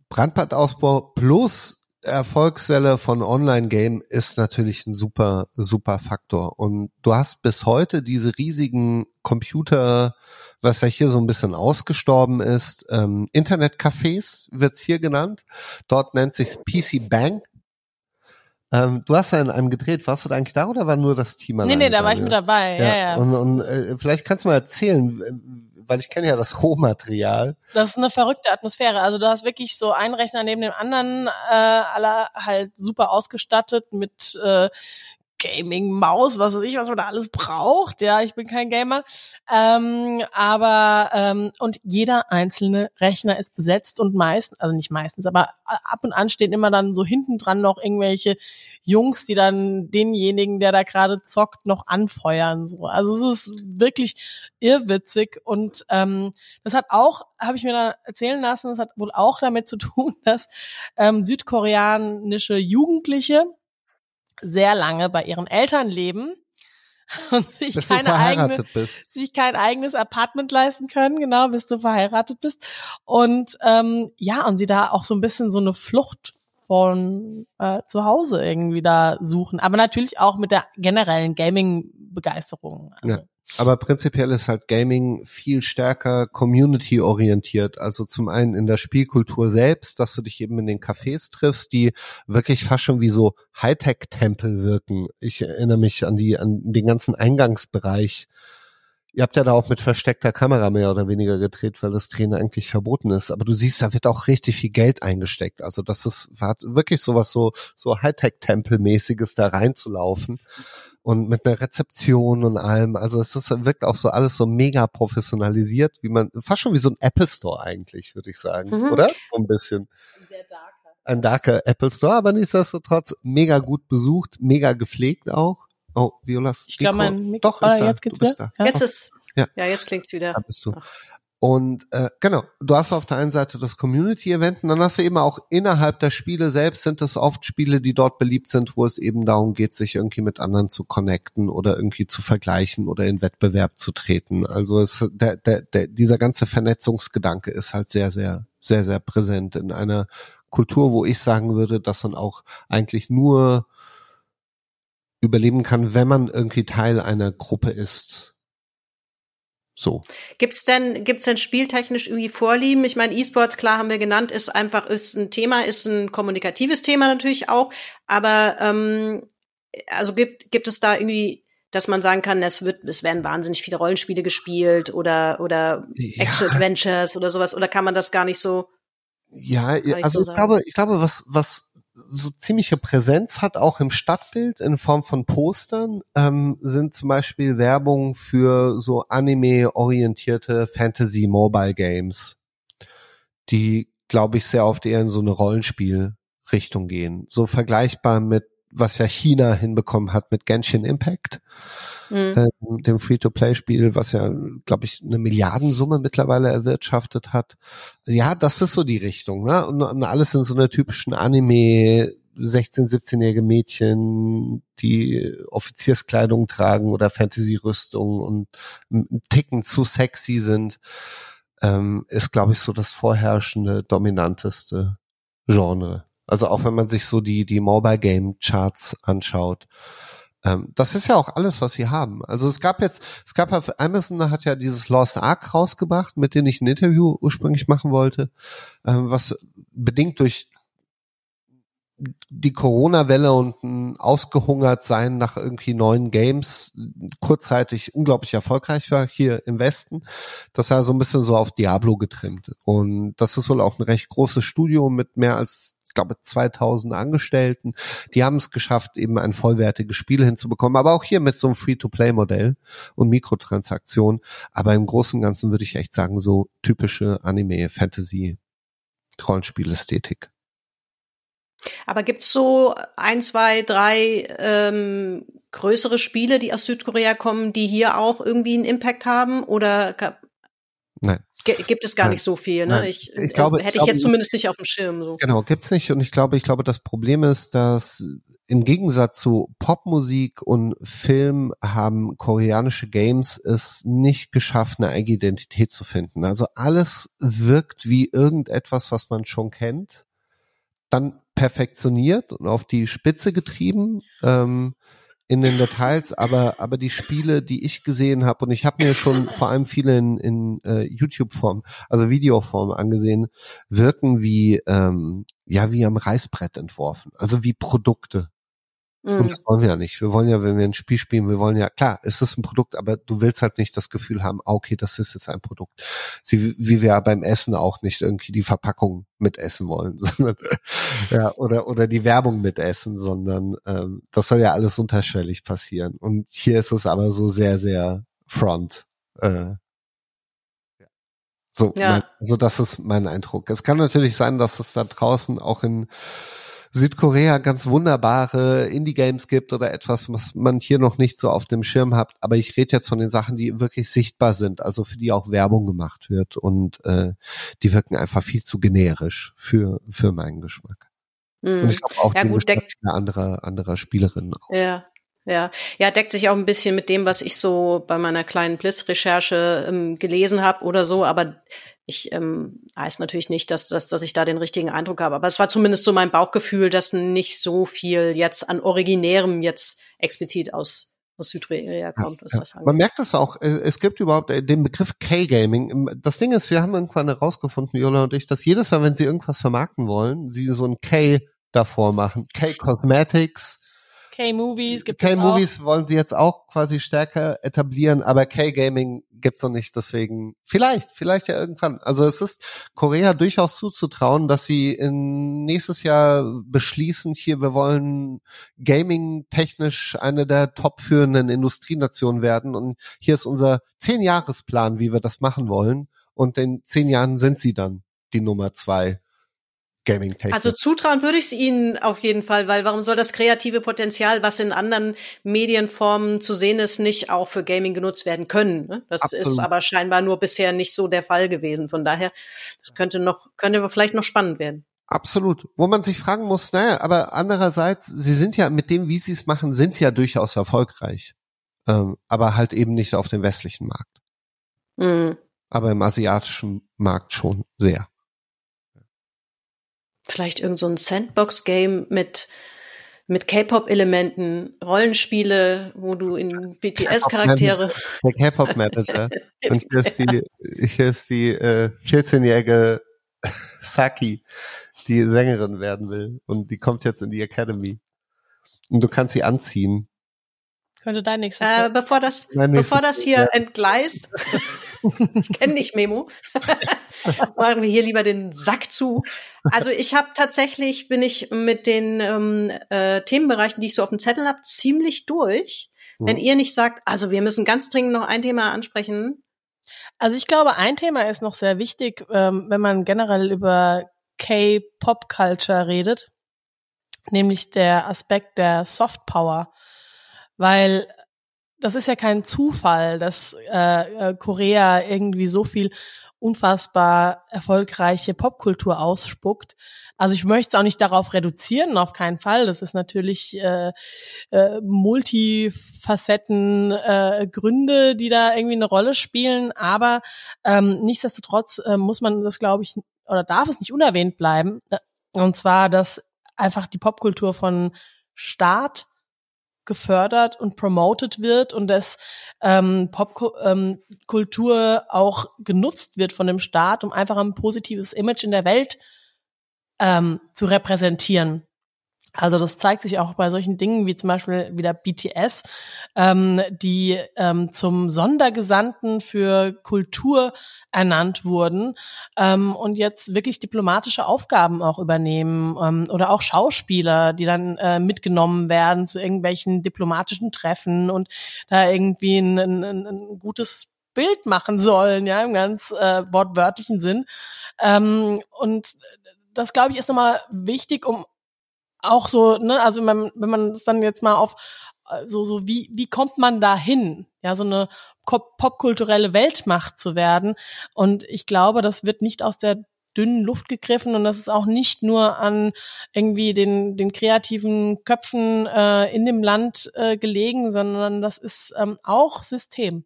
S7: Breitbandausbau plus Erfolgswelle von Online-Game ist natürlich ein super, super Faktor. Und du hast bis heute diese riesigen Computer, was ja hier so ein bisschen ausgestorben ist, ähm, Internetcafés wird's hier genannt. Dort nennt sich's PC Bang. Ähm, du hast ja in einem gedreht. Warst du da eigentlich da oder war nur das Team
S4: Nee,
S7: alleine
S4: nee, da war ich mit dabei. Ja, ja.
S7: Und, und äh, vielleicht kannst du mal erzählen, äh, weil ich kenne ja das Rohmaterial.
S4: Das ist eine verrückte Atmosphäre. Also du hast wirklich so einen Rechner neben dem anderen, äh, alle halt super ausgestattet mit äh, Gaming-Maus, was weiß ich, was man da alles braucht. Ja, ich bin kein Gamer. Ähm, aber ähm, und jeder einzelne Rechner ist besetzt und meistens, also nicht meistens, aber ab und an stehen immer dann so hinten dran noch irgendwelche Jungs, die dann denjenigen, der da gerade zockt, noch anfeuern. So. Also es ist wirklich irrwitzig und ähm, das hat auch, habe ich mir da erzählen lassen, das hat wohl auch damit zu tun, dass ähm, südkoreanische Jugendliche sehr lange bei ihren Eltern leben und sich
S7: Bis
S4: keine eigene,
S7: bist.
S4: sich kein eigenes Apartment leisten können, genau, bis du verheiratet bist. Und ähm, ja, und sie da auch so ein bisschen so eine Flucht von äh, zu Hause irgendwie da suchen. Aber natürlich auch mit der generellen Gaming-Begeisterung. Also,
S7: Ja. Aber prinzipiell ist halt Gaming viel stärker community-orientiert. Also zum einen in der Spielkultur selbst, dass du dich eben in den Cafés triffst, die wirklich fast schon wie so Hightech-Tempel wirken. Ich erinnere mich an die, an den ganzen Eingangsbereich. Ihr habt ja da auch mit versteckter Kamera mehr oder weniger gedreht, weil das Drehen eigentlich verboten ist. Aber du siehst, da wird auch richtig viel Geld eingesteckt. Also das ist hat wirklich sowas so, so Hightech-Tempel-mäßiges da reinzulaufen und mit einer Rezeption und allem. Also es ist, wirkt auch so alles so mega professionalisiert, wie man, fast schon wie so ein Apple Store eigentlich, würde ich sagen,
S6: Mhm.
S7: oder? So ein bisschen. Ein darker Apple Store, aber nichtsdestotrotz mega gut besucht, mega gepflegt auch. Oh, Violas
S4: Ich glaub,
S7: Mikro-
S4: mein Mikro-
S7: Doch, ist
S4: Ah,
S7: da.
S4: jetzt geht's wieder? Ja.
S6: Jetzt ist,
S7: Ja.
S6: ja, jetzt klingt's wieder.
S7: Da bist du.
S6: Ach.
S7: Und äh, genau, du hast auf der einen Seite das Community-Event und dann hast du eben auch innerhalb der Spiele selbst sind es oft Spiele, die dort beliebt sind, wo es eben darum geht, sich irgendwie mit anderen zu connecten oder irgendwie zu vergleichen oder in Wettbewerb zu treten. Also es, der, der, der, dieser ganze Vernetzungsgedanke ist halt sehr, sehr, sehr, sehr präsent in einer Kultur, wo ich sagen würde, dass man auch eigentlich nur überleben kann, wenn man irgendwie Teil einer Gruppe ist so.
S6: Gibt's denn, gibt's denn spieltechnisch irgendwie Vorlieben? Ich meine, E-Sports, klar haben wir genannt, ist einfach, ist ein Thema, ist ein kommunikatives Thema natürlich auch. Aber, ähm, also gibt, gibt es da irgendwie, dass man sagen kann, es wird, es werden wahnsinnig viele Rollenspiele gespielt oder, oder ja. Action-Adventures oder sowas, oder kann man das gar nicht so?
S7: Ja, also so ich glaube, ich glaube, was, was so ziemliche Präsenz hat, auch im Stadtbild in Form von Postern, ähm, sind zum Beispiel Werbung für so anime-orientierte Fantasy-Mobile-Games, die, glaube ich, sehr oft eher in so eine Rollenspiel-Richtung gehen. So vergleichbar mit, was ja China hinbekommen hat mit Genshin Impact mhm. ähm, dem Free-to-Play-Spiel, was ja, glaube ich, eine Milliardensumme mittlerweile erwirtschaftet hat. Ja, das ist so die Richtung. Ne? Und, und alles in so einer typischen Anime 16-, 17-jährige Mädchen, die Offizierskleidung tragen oder Fantasy-Rüstung und einen Ticken zu sexy sind, ähm, ist, glaube ich, so das vorherrschende, dominanteste Genre. Also auch wenn man sich so die, die Mobile Game Charts anschaut, ähm, das ist ja auch alles, was sie haben. Also es gab jetzt, es gab auf Amazon hat ja dieses Lost Ark rausgebracht, mit dem ich ein Interview ursprünglich machen wollte, ähm, was bedingt durch die Corona-Welle und ein ausgehungert sein nach irgendwie neuen Games kurzzeitig unglaublich erfolgreich war hier im Westen. Das war so ein bisschen so auf Diablo getrimmt. Und das ist wohl auch ein recht großes Studio mit mehr als glaube 2000 Angestellten. Die haben es geschafft, eben ein vollwertiges Spiel hinzubekommen, aber auch hier mit so einem Free-to-Play-Modell und Mikrotransaktionen. Aber im Großen und Ganzen würde ich echt sagen, so typische Anime, Fantasy, Rollenspielästhetik.
S6: Aber gibt's so ein, zwei, drei ähm, größere Spiele, die aus Südkorea kommen, die hier auch irgendwie einen Impact haben? Oder. Gibt es gar nicht so viel, ne? Ich, ich, glaube, hätte ich, glaube, jetzt zumindest nicht auf dem Schirm. So.
S7: Genau, gibt's nicht. Und ich glaube, ich glaube, das Problem ist, dass im Gegensatz zu Popmusik und Film haben koreanische Games es nicht geschafft, eine eigene Identität zu finden. Also alles wirkt wie irgendetwas, was man schon kennt, dann perfektioniert und auf die Spitze getrieben. Ähm, in den Details, aber aber die Spiele, die ich gesehen habe und ich habe mir schon vor allem viele in, in uh, YouTube-Form, also Videoform angesehen, wirken wie ähm, ja wie am Reißbrett entworfen, also wie Produkte. Mhm. Und das wollen wir ja nicht. Wir wollen ja, wenn wir ein Spiel spielen, wir wollen ja, klar, es ist ein Produkt, aber du willst halt nicht das Gefühl haben, ah, okay, das ist jetzt ein Produkt. Sie, wie wir ja beim Essen auch nicht irgendwie die Verpackung mitessen wollen, sondern ja, oder, oder die Werbung mitessen, sondern ähm, das soll ja alles unterschwellig passieren. Und hier ist es aber so sehr, sehr front. Äh, so, ja. mein, so das ist mein Eindruck. Es kann natürlich sein, dass es da draußen auch in Südkorea ganz wunderbare Indie-Games gibt oder etwas, was man hier noch nicht so auf dem Schirm hat. Aber ich rede jetzt von den Sachen, die wirklich sichtbar sind, also für die auch Werbung gemacht wird und äh, die wirken einfach viel zu generisch für für meinen Geschmack. Mm. Und ich glaube auch ja, gut, Geschmack anderer anderer Spielerinnen auch.
S6: Ja. Ja, ja, deckt sich auch ein bisschen mit dem, was ich so bei meiner kleinen Blitzrecherche ähm, gelesen habe oder so, aber ich ähm, weiß natürlich nicht, dass, dass, dass ich da den richtigen Eindruck habe. Aber es war zumindest so mein Bauchgefühl, dass nicht so viel jetzt an Originärem jetzt explizit aus aus Südkorea kommt. Ja, ja.
S7: Man merkt das auch. Äh, es gibt überhaupt äh, den Begriff K-Gaming. Das Ding ist, wir haben irgendwann herausgefunden, Jola und ich, dass jedes Mal, wenn sie irgendwas vermarkten wollen, sie so ein K davor machen. K-Cosmetics,
S4: K-Movies
S7: gibt K-Movies wollen sie jetzt auch quasi stärker etablieren, aber K-Gaming gibt's noch nicht, deswegen vielleicht, vielleicht ja irgendwann. Also es ist Korea durchaus zuzutrauen, dass sie in nächstes Jahr beschließen, hier, wir wollen Gaming technisch eine der top führenden Industrienationen werden. Und hier ist unser Zehn-Jahresplan, wie wir das machen wollen. Und in zehn Jahren sind sie dann die Nummer zwei Gaming technik
S8: Also zutrauen würde ich es Ihnen auf jeden Fall, weil warum soll das kreative Potenzial, was in anderen Medienformen zu sehen ist, nicht auch für Gaming genutzt werden können? Ne? Das Absolut. ist aber scheinbar nur bisher nicht so der Fall gewesen. Von daher, das könnte noch, könnte vielleicht noch spannend werden.
S7: Absolut. Wo man sich fragen muss, naja, aber andererseits, sie sind ja mit dem, wie sie es machen, sind sie ja durchaus erfolgreich. Ähm, aber halt eben nicht auf dem westlichen Markt. Mhm. Aber im asiatischen Markt schon sehr.
S8: Vielleicht irgend so ein Sandbox-Game mit mit K-Pop-Elementen, Rollenspiele, wo du in BTS-Charaktere.
S7: Der K-Pop-Manager. Und hier ist die, hier ist die äh, 14-jährige Saki, die Sängerin werden will. Und die kommt jetzt in die Academy. Und du kannst sie anziehen.
S4: Könnte dein nächstes.
S8: Äh, bevor das, bevor das hier ja. entgleist, ich kenne nicht Memo, machen wir hier lieber den Sack zu. Also ich habe tatsächlich, bin ich mit den ähm, äh, Themenbereichen, die ich so auf dem Zettel habe, ziemlich durch. Mhm. Wenn ihr nicht sagt, also wir müssen ganz dringend noch ein Thema ansprechen.
S4: Also ich glaube, ein Thema ist noch sehr wichtig, ähm, wenn man generell über K-Pop-Culture redet, nämlich der Aspekt der Soft Power weil das ist ja kein Zufall, dass äh, äh, Korea irgendwie so viel unfassbar erfolgreiche Popkultur ausspuckt. Also ich möchte es auch nicht darauf reduzieren, auf keinen Fall. Das ist natürlich äh, äh, Multifacetten äh, Gründe, die da irgendwie eine Rolle spielen. Aber ähm, nichtsdestotrotz äh, muss man das, glaube ich, oder darf es nicht unerwähnt bleiben. Und zwar, dass einfach die Popkultur von Staat gefördert und promoted wird und dass ähm, Popkultur ähm, auch genutzt wird von dem Staat, um einfach ein positives Image in der Welt ähm, zu repräsentieren. Also das zeigt sich auch bei solchen Dingen wie zum Beispiel wieder BTS, ähm, die ähm, zum Sondergesandten für Kultur ernannt wurden ähm, und jetzt wirklich diplomatische Aufgaben auch übernehmen ähm, oder auch Schauspieler, die dann äh, mitgenommen werden zu irgendwelchen diplomatischen Treffen und da irgendwie ein, ein, ein gutes Bild machen sollen, ja, im ganz äh, wortwörtlichen Sinn. Ähm, und das, glaube ich, ist nochmal wichtig, um auch so, ne, also wenn man, wenn man es dann jetzt mal auf so, so wie, wie kommt man da hin, ja, so eine popkulturelle Weltmacht zu werden. Und ich glaube, das wird nicht aus der dünnen Luft gegriffen und das ist auch nicht nur an irgendwie den, den kreativen Köpfen äh, in dem Land äh, gelegen, sondern das ist ähm, auch System.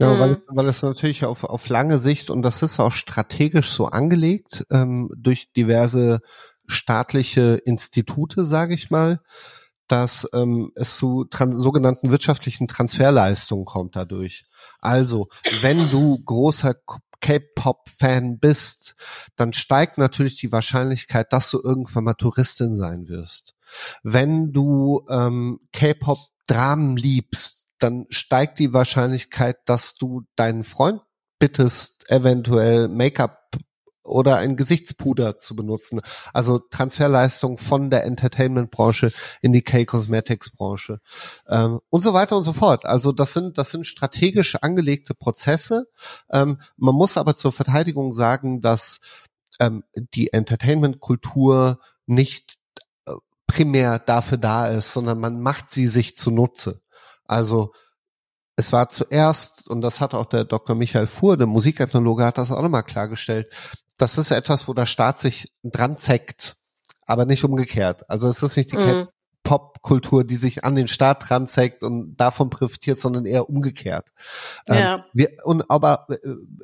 S7: Ja, weil, mhm. es, weil es natürlich auf, auf lange Sicht und das ist auch strategisch so angelegt ähm, durch diverse staatliche Institute, sage ich mal, dass ähm, es zu sogenannten wirtschaftlichen Transferleistungen kommt dadurch. Also, wenn du großer K-Pop-Fan bist, dann steigt natürlich die Wahrscheinlichkeit, dass du irgendwann mal Touristin sein wirst. Wenn du ähm, K-Pop-Dramen liebst, dann steigt die Wahrscheinlichkeit, dass du deinen Freund bittest, eventuell Make-up oder ein Gesichtspuder zu benutzen. Also Transferleistung von der Entertainment-Branche in die K-Cosmetics-Branche ähm, und so weiter und so fort. Also das sind das sind strategisch angelegte Prozesse. Ähm, man muss aber zur Verteidigung sagen, dass ähm, die Entertainment-Kultur nicht äh, primär dafür da ist, sondern man macht sie sich zunutze. Also es war zuerst, und das hat auch der Dr. Michael Fuhr, der Musikethnologe, hat das auch nochmal klargestellt, das ist etwas, wo der Staat sich dran zeckt, aber nicht umgekehrt. Also es ist nicht die mhm. Popkultur, die sich an den Staat dran zeigt und davon profitiert, sondern eher umgekehrt. Ähm, ja. Ähm, wir, und aber äh,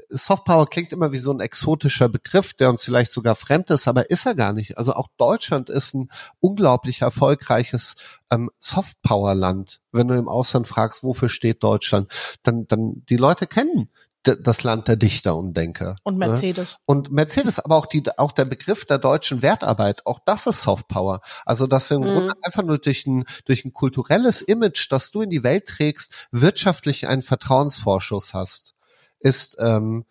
S7: Softpower klingt immer wie so ein exotischer Begriff, der uns vielleicht sogar fremd ist, aber ist er gar nicht. Also auch Deutschland ist ein unglaublich erfolgreiches ähm, Softpower-Land. Wenn du im Ausland fragst, wofür steht Deutschland, dann, dann die Leute kennen das Land der Dichter und Denker.
S4: Und ne? Mercedes.
S7: Ne? Und Mercedes, aber auch die, auch der Begriff der deutschen Wertarbeit, auch das ist Soft Power. Also, dass du im mhm. Grunde einfach nur durch ein, durch ein kulturelles Image, das du in die Welt trägst, wirtschaftlich einen Vertrauensvorschuss hast, ist, ähm,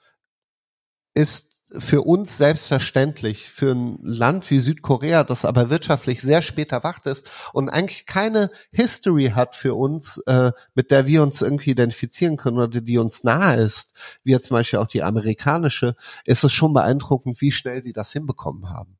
S7: ist für uns selbstverständlich, für ein Land wie Südkorea, das aber wirtschaftlich sehr spät erwacht ist und eigentlich keine History hat für uns, äh, mit der wir uns irgendwie identifizieren können oder die uns nahe ist, wie jetzt zum Beispiel auch die amerikanische, ist es schon beeindruckend, wie schnell sie das hinbekommen haben.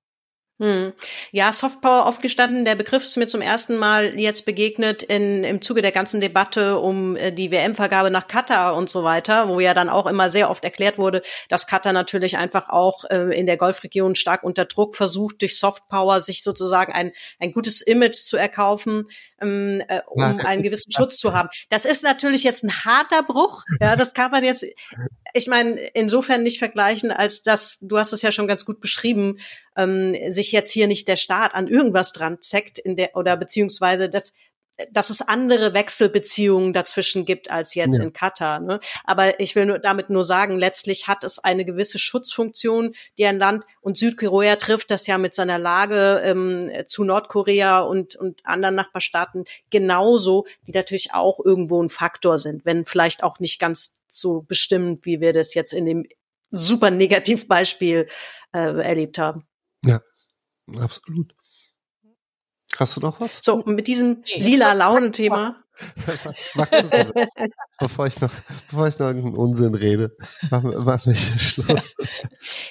S6: Hm. Ja, Softpower aufgestanden. Der Begriff ist mir zum ersten Mal jetzt begegnet in, im Zuge der ganzen Debatte um äh, die WM-Vergabe nach Katar und so weiter, wo ja dann auch immer sehr oft erklärt wurde, dass Katar natürlich einfach auch äh, in der Golfregion stark unter Druck versucht, durch Softpower sich sozusagen ein, ein gutes Image zu erkaufen, ähm, äh, um einen gewissen Schutz zu haben. Das ist natürlich jetzt ein harter Bruch. Ja, das kann man jetzt, ich meine, insofern nicht vergleichen, als dass, du hast es ja schon ganz gut beschrieben, ähm, sich jetzt hier nicht der Staat an irgendwas dran zeckt in der, oder beziehungsweise das, dass es andere Wechselbeziehungen dazwischen gibt als jetzt ja. in Katar. Ne? Aber ich will nur, damit nur sagen, letztlich hat es eine gewisse Schutzfunktion, die ein Land und Südkorea trifft das ja mit seiner Lage ähm, zu Nordkorea und, und anderen Nachbarstaaten genauso, die natürlich auch irgendwo ein Faktor sind, wenn vielleicht auch nicht ganz so bestimmt, wie wir das jetzt in dem super Negativbeispiel äh, erlebt haben.
S7: Ja, absolut. Hast du noch was?
S6: So, mit diesem lila Laune-Thema.
S7: Machst du das? bevor ich noch, bevor ich noch irgendeinen Unsinn rede, machen wir, machen wir Schluss.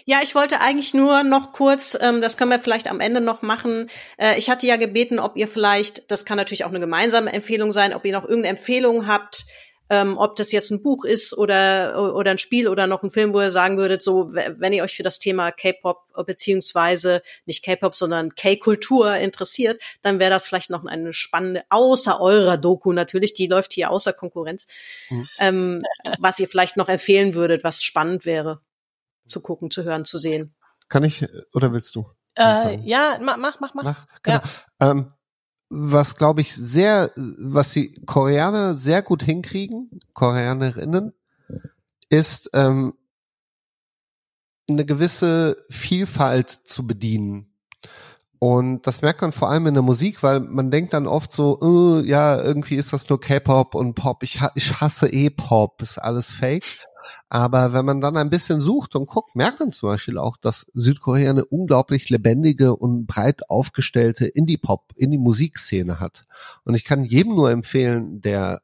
S6: Ja, ich wollte eigentlich nur noch kurz, ähm, das können wir vielleicht am Ende noch machen. Äh, ich hatte ja gebeten, ob ihr vielleicht, das kann natürlich auch eine gemeinsame Empfehlung sein, ob ihr noch irgendeine Empfehlung habt, ähm, ob das jetzt ein Buch ist oder, oder ein Spiel oder noch ein Film, wo ihr sagen würdet, so, wenn ihr euch für das Thema K-Pop beziehungsweise nicht K-Pop, sondern K-Kultur interessiert, dann wäre das vielleicht noch eine spannende, außer eurer Doku natürlich, die läuft hier außer Konkurrenz, mhm. ähm, was ihr vielleicht noch empfehlen würdet, was spannend wäre zu gucken, zu hören, zu sehen.
S7: Kann ich, oder willst du?
S4: Äh, ja, mach, mach, mach. mach
S7: genau. Ja. Ähm, was glaube ich sehr, was die Koreaner sehr gut hinkriegen, Koreanerinnen, ist ähm, eine gewisse Vielfalt zu bedienen. Und das merkt man vor allem in der Musik, weil man denkt dann oft so, uh, ja, irgendwie ist das nur K-Pop und Pop. Ich, ich hasse eh Pop, ist alles fake. Aber wenn man dann ein bisschen sucht und guckt, merkt man zum Beispiel auch, dass Südkorea eine unglaublich lebendige und breit aufgestellte Indie-Pop, Indie-Musikszene hat. Und ich kann jedem nur empfehlen, der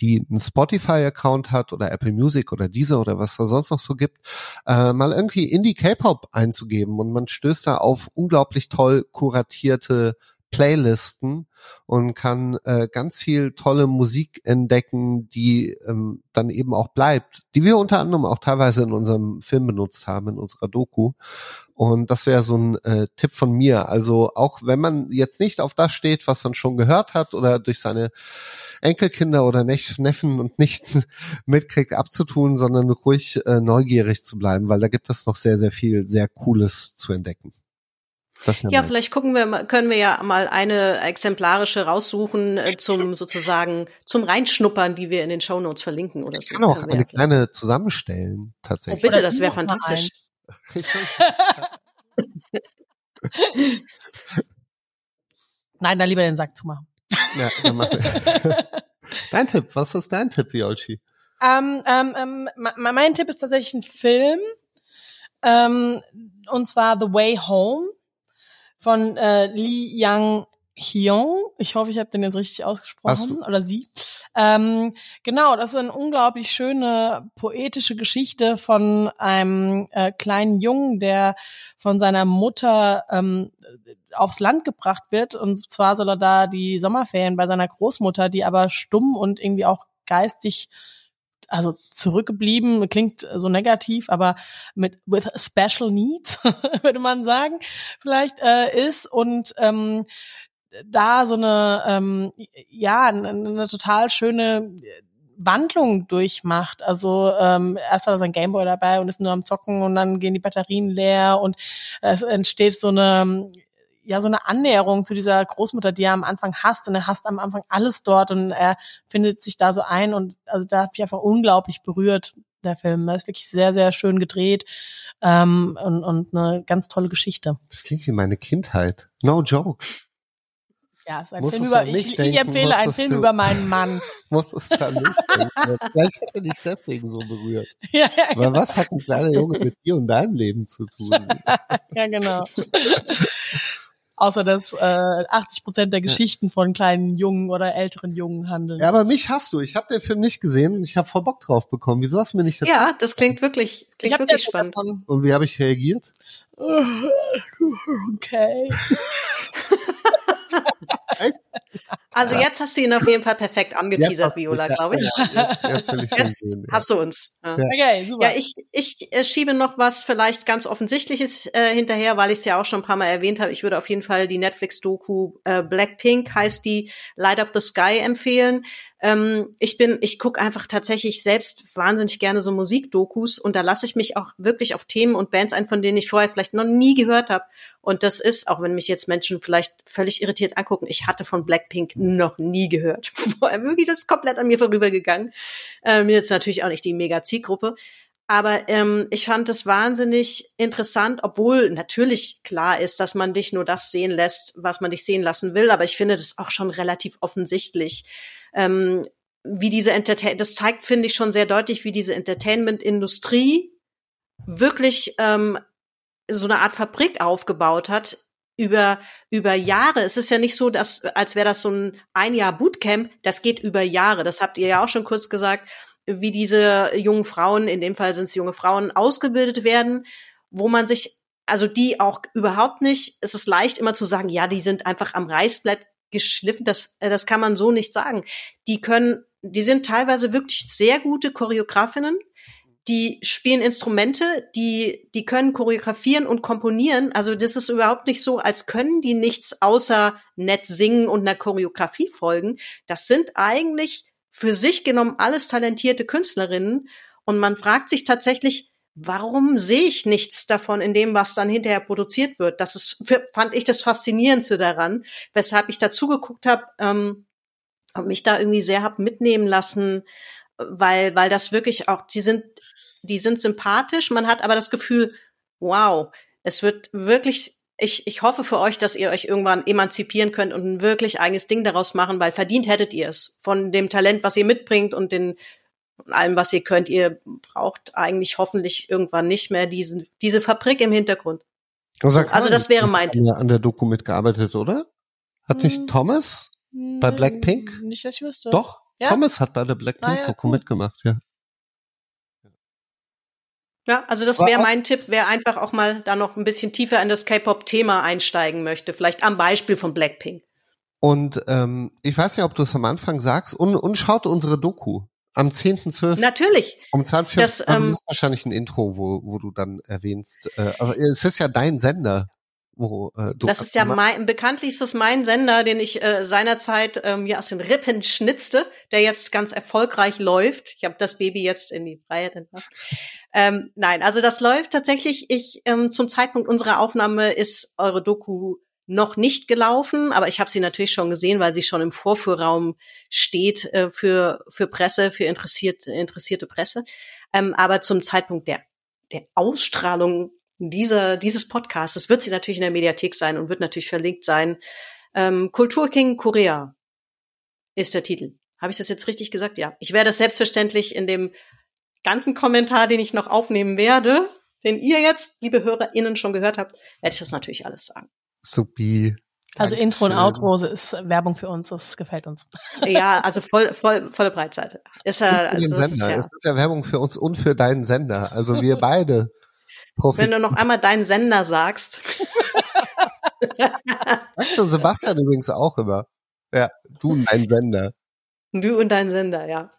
S7: die einen Spotify-Account hat oder Apple Music oder diese oder was da sonst noch so gibt, äh, mal irgendwie Indie K-Pop einzugeben und man stößt da auf unglaublich toll kuratierte Playlisten und kann äh, ganz viel tolle Musik entdecken, die ähm, dann eben auch bleibt, die wir unter anderem auch teilweise in unserem Film benutzt haben, in unserer Doku. Und das wäre so ein äh, Tipp von mir. Also auch wenn man jetzt nicht auf das steht, was man schon gehört hat oder durch seine Enkelkinder oder Neffen und Nichten mitkriegt abzutun, sondern ruhig äh, neugierig zu bleiben, weil da gibt es noch sehr, sehr viel sehr Cooles zu entdecken.
S6: Ja, ja vielleicht gucken wir, können wir ja mal eine exemplarische raussuchen äh, zum sozusagen zum Reinschnuppern, die wir in den Show Notes verlinken oder so.
S7: Ich kann auch eine kleine zusammenstellen tatsächlich.
S6: Oh bitte, das wäre fantastisch.
S4: Nein, dann lieber den Sack zumachen. Ja, dann mach
S7: Dein Tipp, was ist dein Tipp, Violci?
S4: Ähm, ähm, ähm, mein Tipp ist tatsächlich ein Film. Ähm, und zwar The Way Home von äh, Lee Yang Hyun. Ich hoffe, ich habe den jetzt richtig ausgesprochen. Oder sie. Ähm, genau, das ist eine unglaublich schöne poetische Geschichte von einem äh, kleinen Jungen, der von seiner Mutter ähm, aufs Land gebracht wird. Und zwar soll er da die Sommerferien bei seiner Großmutter, die aber stumm und irgendwie auch geistig also zurückgeblieben, klingt so negativ, aber mit with special needs, würde man sagen, vielleicht äh, ist und ähm, da so eine ähm, ja eine, eine total schöne Wandlung durchmacht. Also ähm, erst hat er sein Gameboy dabei und ist nur am Zocken und dann gehen die Batterien leer und es entsteht so eine ja so eine Annäherung zu dieser Großmutter, die er am Anfang hasst und er hasst am Anfang alles dort und er findet sich da so ein und also da hat mich einfach unglaublich berührt der Film. Er ist wirklich sehr sehr schön gedreht ähm, und und eine ganz tolle Geschichte.
S7: Das klingt wie meine Kindheit. No joke.
S4: Ja, es ist ein Musst Film über, ich, denken, ich empfehle einen Film du, über meinen Mann.
S7: Muss es da nicht denken. Vielleicht hat er dich deswegen so berührt. Ja, ja, Aber genau. was hat ein kleiner Junge mit dir und deinem Leben zu tun?
S4: ja, genau. Außer dass äh, 80 Prozent der Geschichten von kleinen Jungen oder älteren Jungen handeln.
S7: Ja, aber mich hast du. Ich habe den Film nicht gesehen und ich habe vor Bock drauf bekommen. Wieso hast du mir nicht
S6: erzählt? Ja, das klingt wirklich, klingt wirklich spannend.
S7: Und wie habe ich reagiert?
S4: Okay.
S6: Also jetzt hast du ihn auf jeden Fall perfekt angeteasert, Viola, glaube ich.
S7: Ja, jetzt, jetzt will ich
S6: Jetzt
S7: sehen. Ja.
S6: hast du uns. Ja.
S4: Okay, super.
S6: Ja, ich, ich äh, schiebe noch was vielleicht ganz Offensichtliches äh, hinterher, weil ich es ja auch schon ein paar Mal erwähnt habe. Ich würde auf jeden Fall die Netflix-Doku äh, Blackpink heißt die Light Up the Sky empfehlen. Ähm, ich bin, ich gucke einfach tatsächlich selbst wahnsinnig gerne so Musikdokus und da lasse ich mich auch wirklich auf Themen und Bands ein, von denen ich vorher vielleicht noch nie gehört habe. Und das ist, auch wenn mich jetzt Menschen vielleicht völlig irritiert angucken, ich hatte von Blackpink noch nie gehört. Wirklich, das ist komplett an mir vorübergegangen. Ähm, jetzt natürlich auch nicht die mega Zielgruppe. Aber ähm, ich fand es wahnsinnig interessant, obwohl natürlich klar ist, dass man dich nur das sehen lässt, was man dich sehen lassen will. Aber ich finde das auch schon relativ offensichtlich, ähm, wie diese Entertain das zeigt, finde ich, schon sehr deutlich, wie diese Entertainment-Industrie wirklich ähm, so eine Art Fabrik aufgebaut hat über über Jahre. Es ist ja nicht so, dass als wäre das so ein ein Jahr Bootcamp. Das geht über Jahre. Das habt ihr ja auch schon kurz gesagt, wie diese jungen Frauen, in dem Fall sind es junge Frauen, ausgebildet werden, wo man sich also die auch überhaupt nicht. Es ist leicht immer zu sagen, ja, die sind einfach am Reißblatt geschliffen. Das äh, das kann man so nicht sagen. Die können, die sind teilweise wirklich sehr gute Choreografinnen die spielen Instrumente, die, die können choreografieren und komponieren. Also das ist überhaupt nicht so, als können die nichts außer nett singen und einer Choreografie folgen. Das sind eigentlich für sich genommen alles talentierte Künstlerinnen. Und man fragt sich tatsächlich, warum sehe ich nichts davon in dem, was dann hinterher produziert wird? Das ist, fand ich das Faszinierendste daran, weshalb ich dazu geguckt habe ähm, und mich da irgendwie sehr hab mitnehmen lassen, weil, weil das wirklich auch, die sind die sind sympathisch, man hat aber das Gefühl, wow, es wird wirklich, ich, ich hoffe für euch, dass ihr euch irgendwann emanzipieren könnt und ein wirklich eigenes Ding daraus machen, weil verdient hättet ihr es. Von dem Talent, was ihr mitbringt und den und allem, was ihr könnt. Ihr braucht eigentlich hoffentlich irgendwann nicht mehr diese, diese Fabrik im Hintergrund.
S7: Also,
S6: Also das wäre mein
S7: Tipp. An der Doku mitgearbeitet, oder? Hat nicht
S4: Hm.
S7: Thomas bei Blackpink?
S4: Nicht, dass ich wüsste.
S7: Doch,
S4: Ja?
S7: Thomas hat bei der
S4: Ah,
S7: Blackpink-Doku
S4: ja, cool.
S7: mitgemacht, ja.
S6: Ja, also das wäre mein Tipp, wer einfach auch mal da noch ein bisschen tiefer in das K-Pop-Thema einsteigen möchte. Vielleicht am Beispiel von Blackpink.
S7: Und ähm, ich weiß nicht, ob du es am Anfang sagst, und, und schaut unsere Doku. Am 10.12.
S6: Natürlich.
S7: um 20
S6: das,
S7: Uhr. Ähm,
S6: ähm,
S7: ist wahrscheinlich ein Intro, wo, wo du dann erwähnst. Äh, aber es ist ja dein Sender, wo äh, du.
S6: Das ist ja mein, bekanntlich ist das mein Sender, den ich äh, seinerzeit ähm, mir aus den Rippen schnitzte, der jetzt ganz erfolgreich läuft. Ich habe das Baby jetzt in die Freiheit entlassen. Ähm, nein, also das läuft tatsächlich. Ich ähm, zum Zeitpunkt unserer Aufnahme ist eure Doku noch nicht gelaufen, aber ich habe sie natürlich schon gesehen, weil sie schon im Vorführraum steht äh, für für Presse, für interessierte interessierte Presse. Ähm, aber zum Zeitpunkt der der Ausstrahlung dieser, dieses Podcasts wird sie natürlich in der Mediathek sein und wird natürlich verlinkt sein. Ähm, Kulturking Korea ist der Titel. Habe ich das jetzt richtig gesagt? Ja. Ich werde es selbstverständlich in dem ganzen Kommentar, den ich noch aufnehmen werde, den ihr jetzt, liebe HörerInnen, schon gehört habt, werde ich das natürlich alles sagen.
S7: Supi.
S4: Also Intro und. Outro ist Werbung für uns, das gefällt uns.
S6: Ja, also voll, voll, volle Breitseite. Ist ja,
S7: für den
S6: also das ist
S7: Sender.
S6: ja,
S7: Es ist ja Werbung für uns und für deinen Sender. Also wir beide
S6: wenn
S7: profitieren.
S6: du noch einmal deinen Sender sagst,
S7: Weißt du, Sebastian übrigens auch immer. Ja, du und dein Sender.
S6: Du und dein Sender, ja.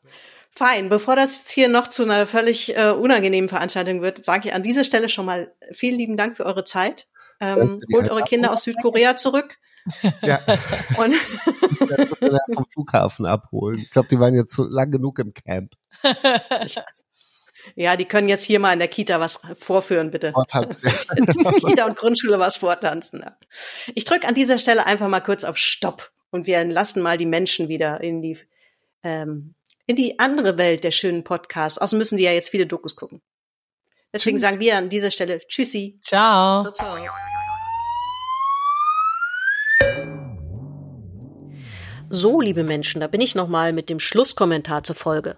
S6: Fein. Bevor das jetzt hier noch zu einer völlig äh, unangenehmen Veranstaltung wird, sage ich an dieser Stelle schon mal vielen lieben Dank für eure Zeit. Ähm, holt eure
S7: Einladung.
S6: Kinder aus Südkorea zurück.
S7: Ja,
S6: Und
S7: ich das erst vom Flughafen abholen. Ich glaube, die waren jetzt so lang genug im Camp.
S6: ja, die können jetzt hier mal in der Kita was vorführen, bitte.
S7: Vortanzen.
S6: Kita und Grundschule was vortanzen. Ja. Ich drücke an dieser Stelle einfach mal kurz auf Stopp und wir lassen mal die Menschen wieder in die ähm, in die andere Welt der schönen Podcasts. Außerdem müssen die ja jetzt viele Dokus gucken. Deswegen sagen wir an dieser Stelle Tschüssi.
S4: Ciao.
S6: ciao. So, liebe Menschen, da bin ich nochmal mit dem Schlusskommentar zur Folge.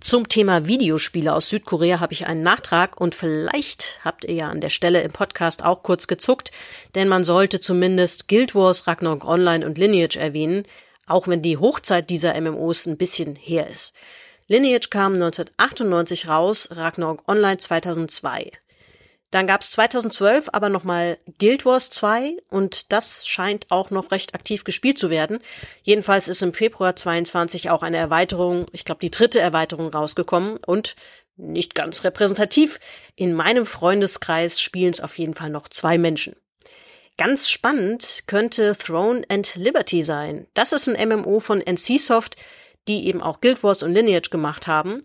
S6: Zum Thema Videospiele aus Südkorea habe ich einen Nachtrag und vielleicht habt ihr ja an der Stelle im Podcast auch kurz gezuckt, denn man sollte zumindest Guild Wars, Ragnarok Online und Lineage erwähnen, auch wenn die Hochzeit dieser MMOs ein bisschen her ist. Lineage kam 1998 raus, Ragnarok Online 2002. Dann gab es 2012 aber nochmal Guild Wars 2 und das scheint auch noch recht aktiv gespielt zu werden. Jedenfalls ist im Februar 22 auch eine Erweiterung, ich glaube die dritte Erweiterung rausgekommen und nicht ganz repräsentativ. In meinem Freundeskreis spielen es auf jeden Fall noch zwei Menschen. Ganz spannend könnte Throne and Liberty sein. Das ist ein MMO von NCSoft, die eben auch Guild Wars und Lineage gemacht haben.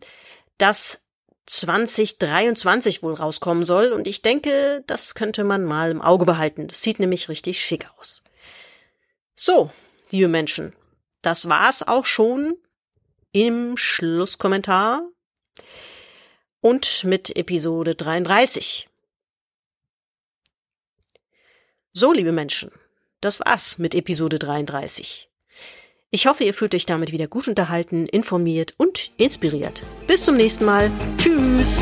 S6: Das 2023 wohl rauskommen soll. Und ich denke, das könnte man mal im Auge behalten. Das sieht nämlich richtig schick aus. So, liebe Menschen, das war's auch schon im Schlusskommentar und mit Episode 33. So, liebe Menschen, das war's mit Episode 33. Ich hoffe, ihr fühlt euch damit wieder gut unterhalten, informiert und inspiriert. Bis zum nächsten Mal. Tschüss.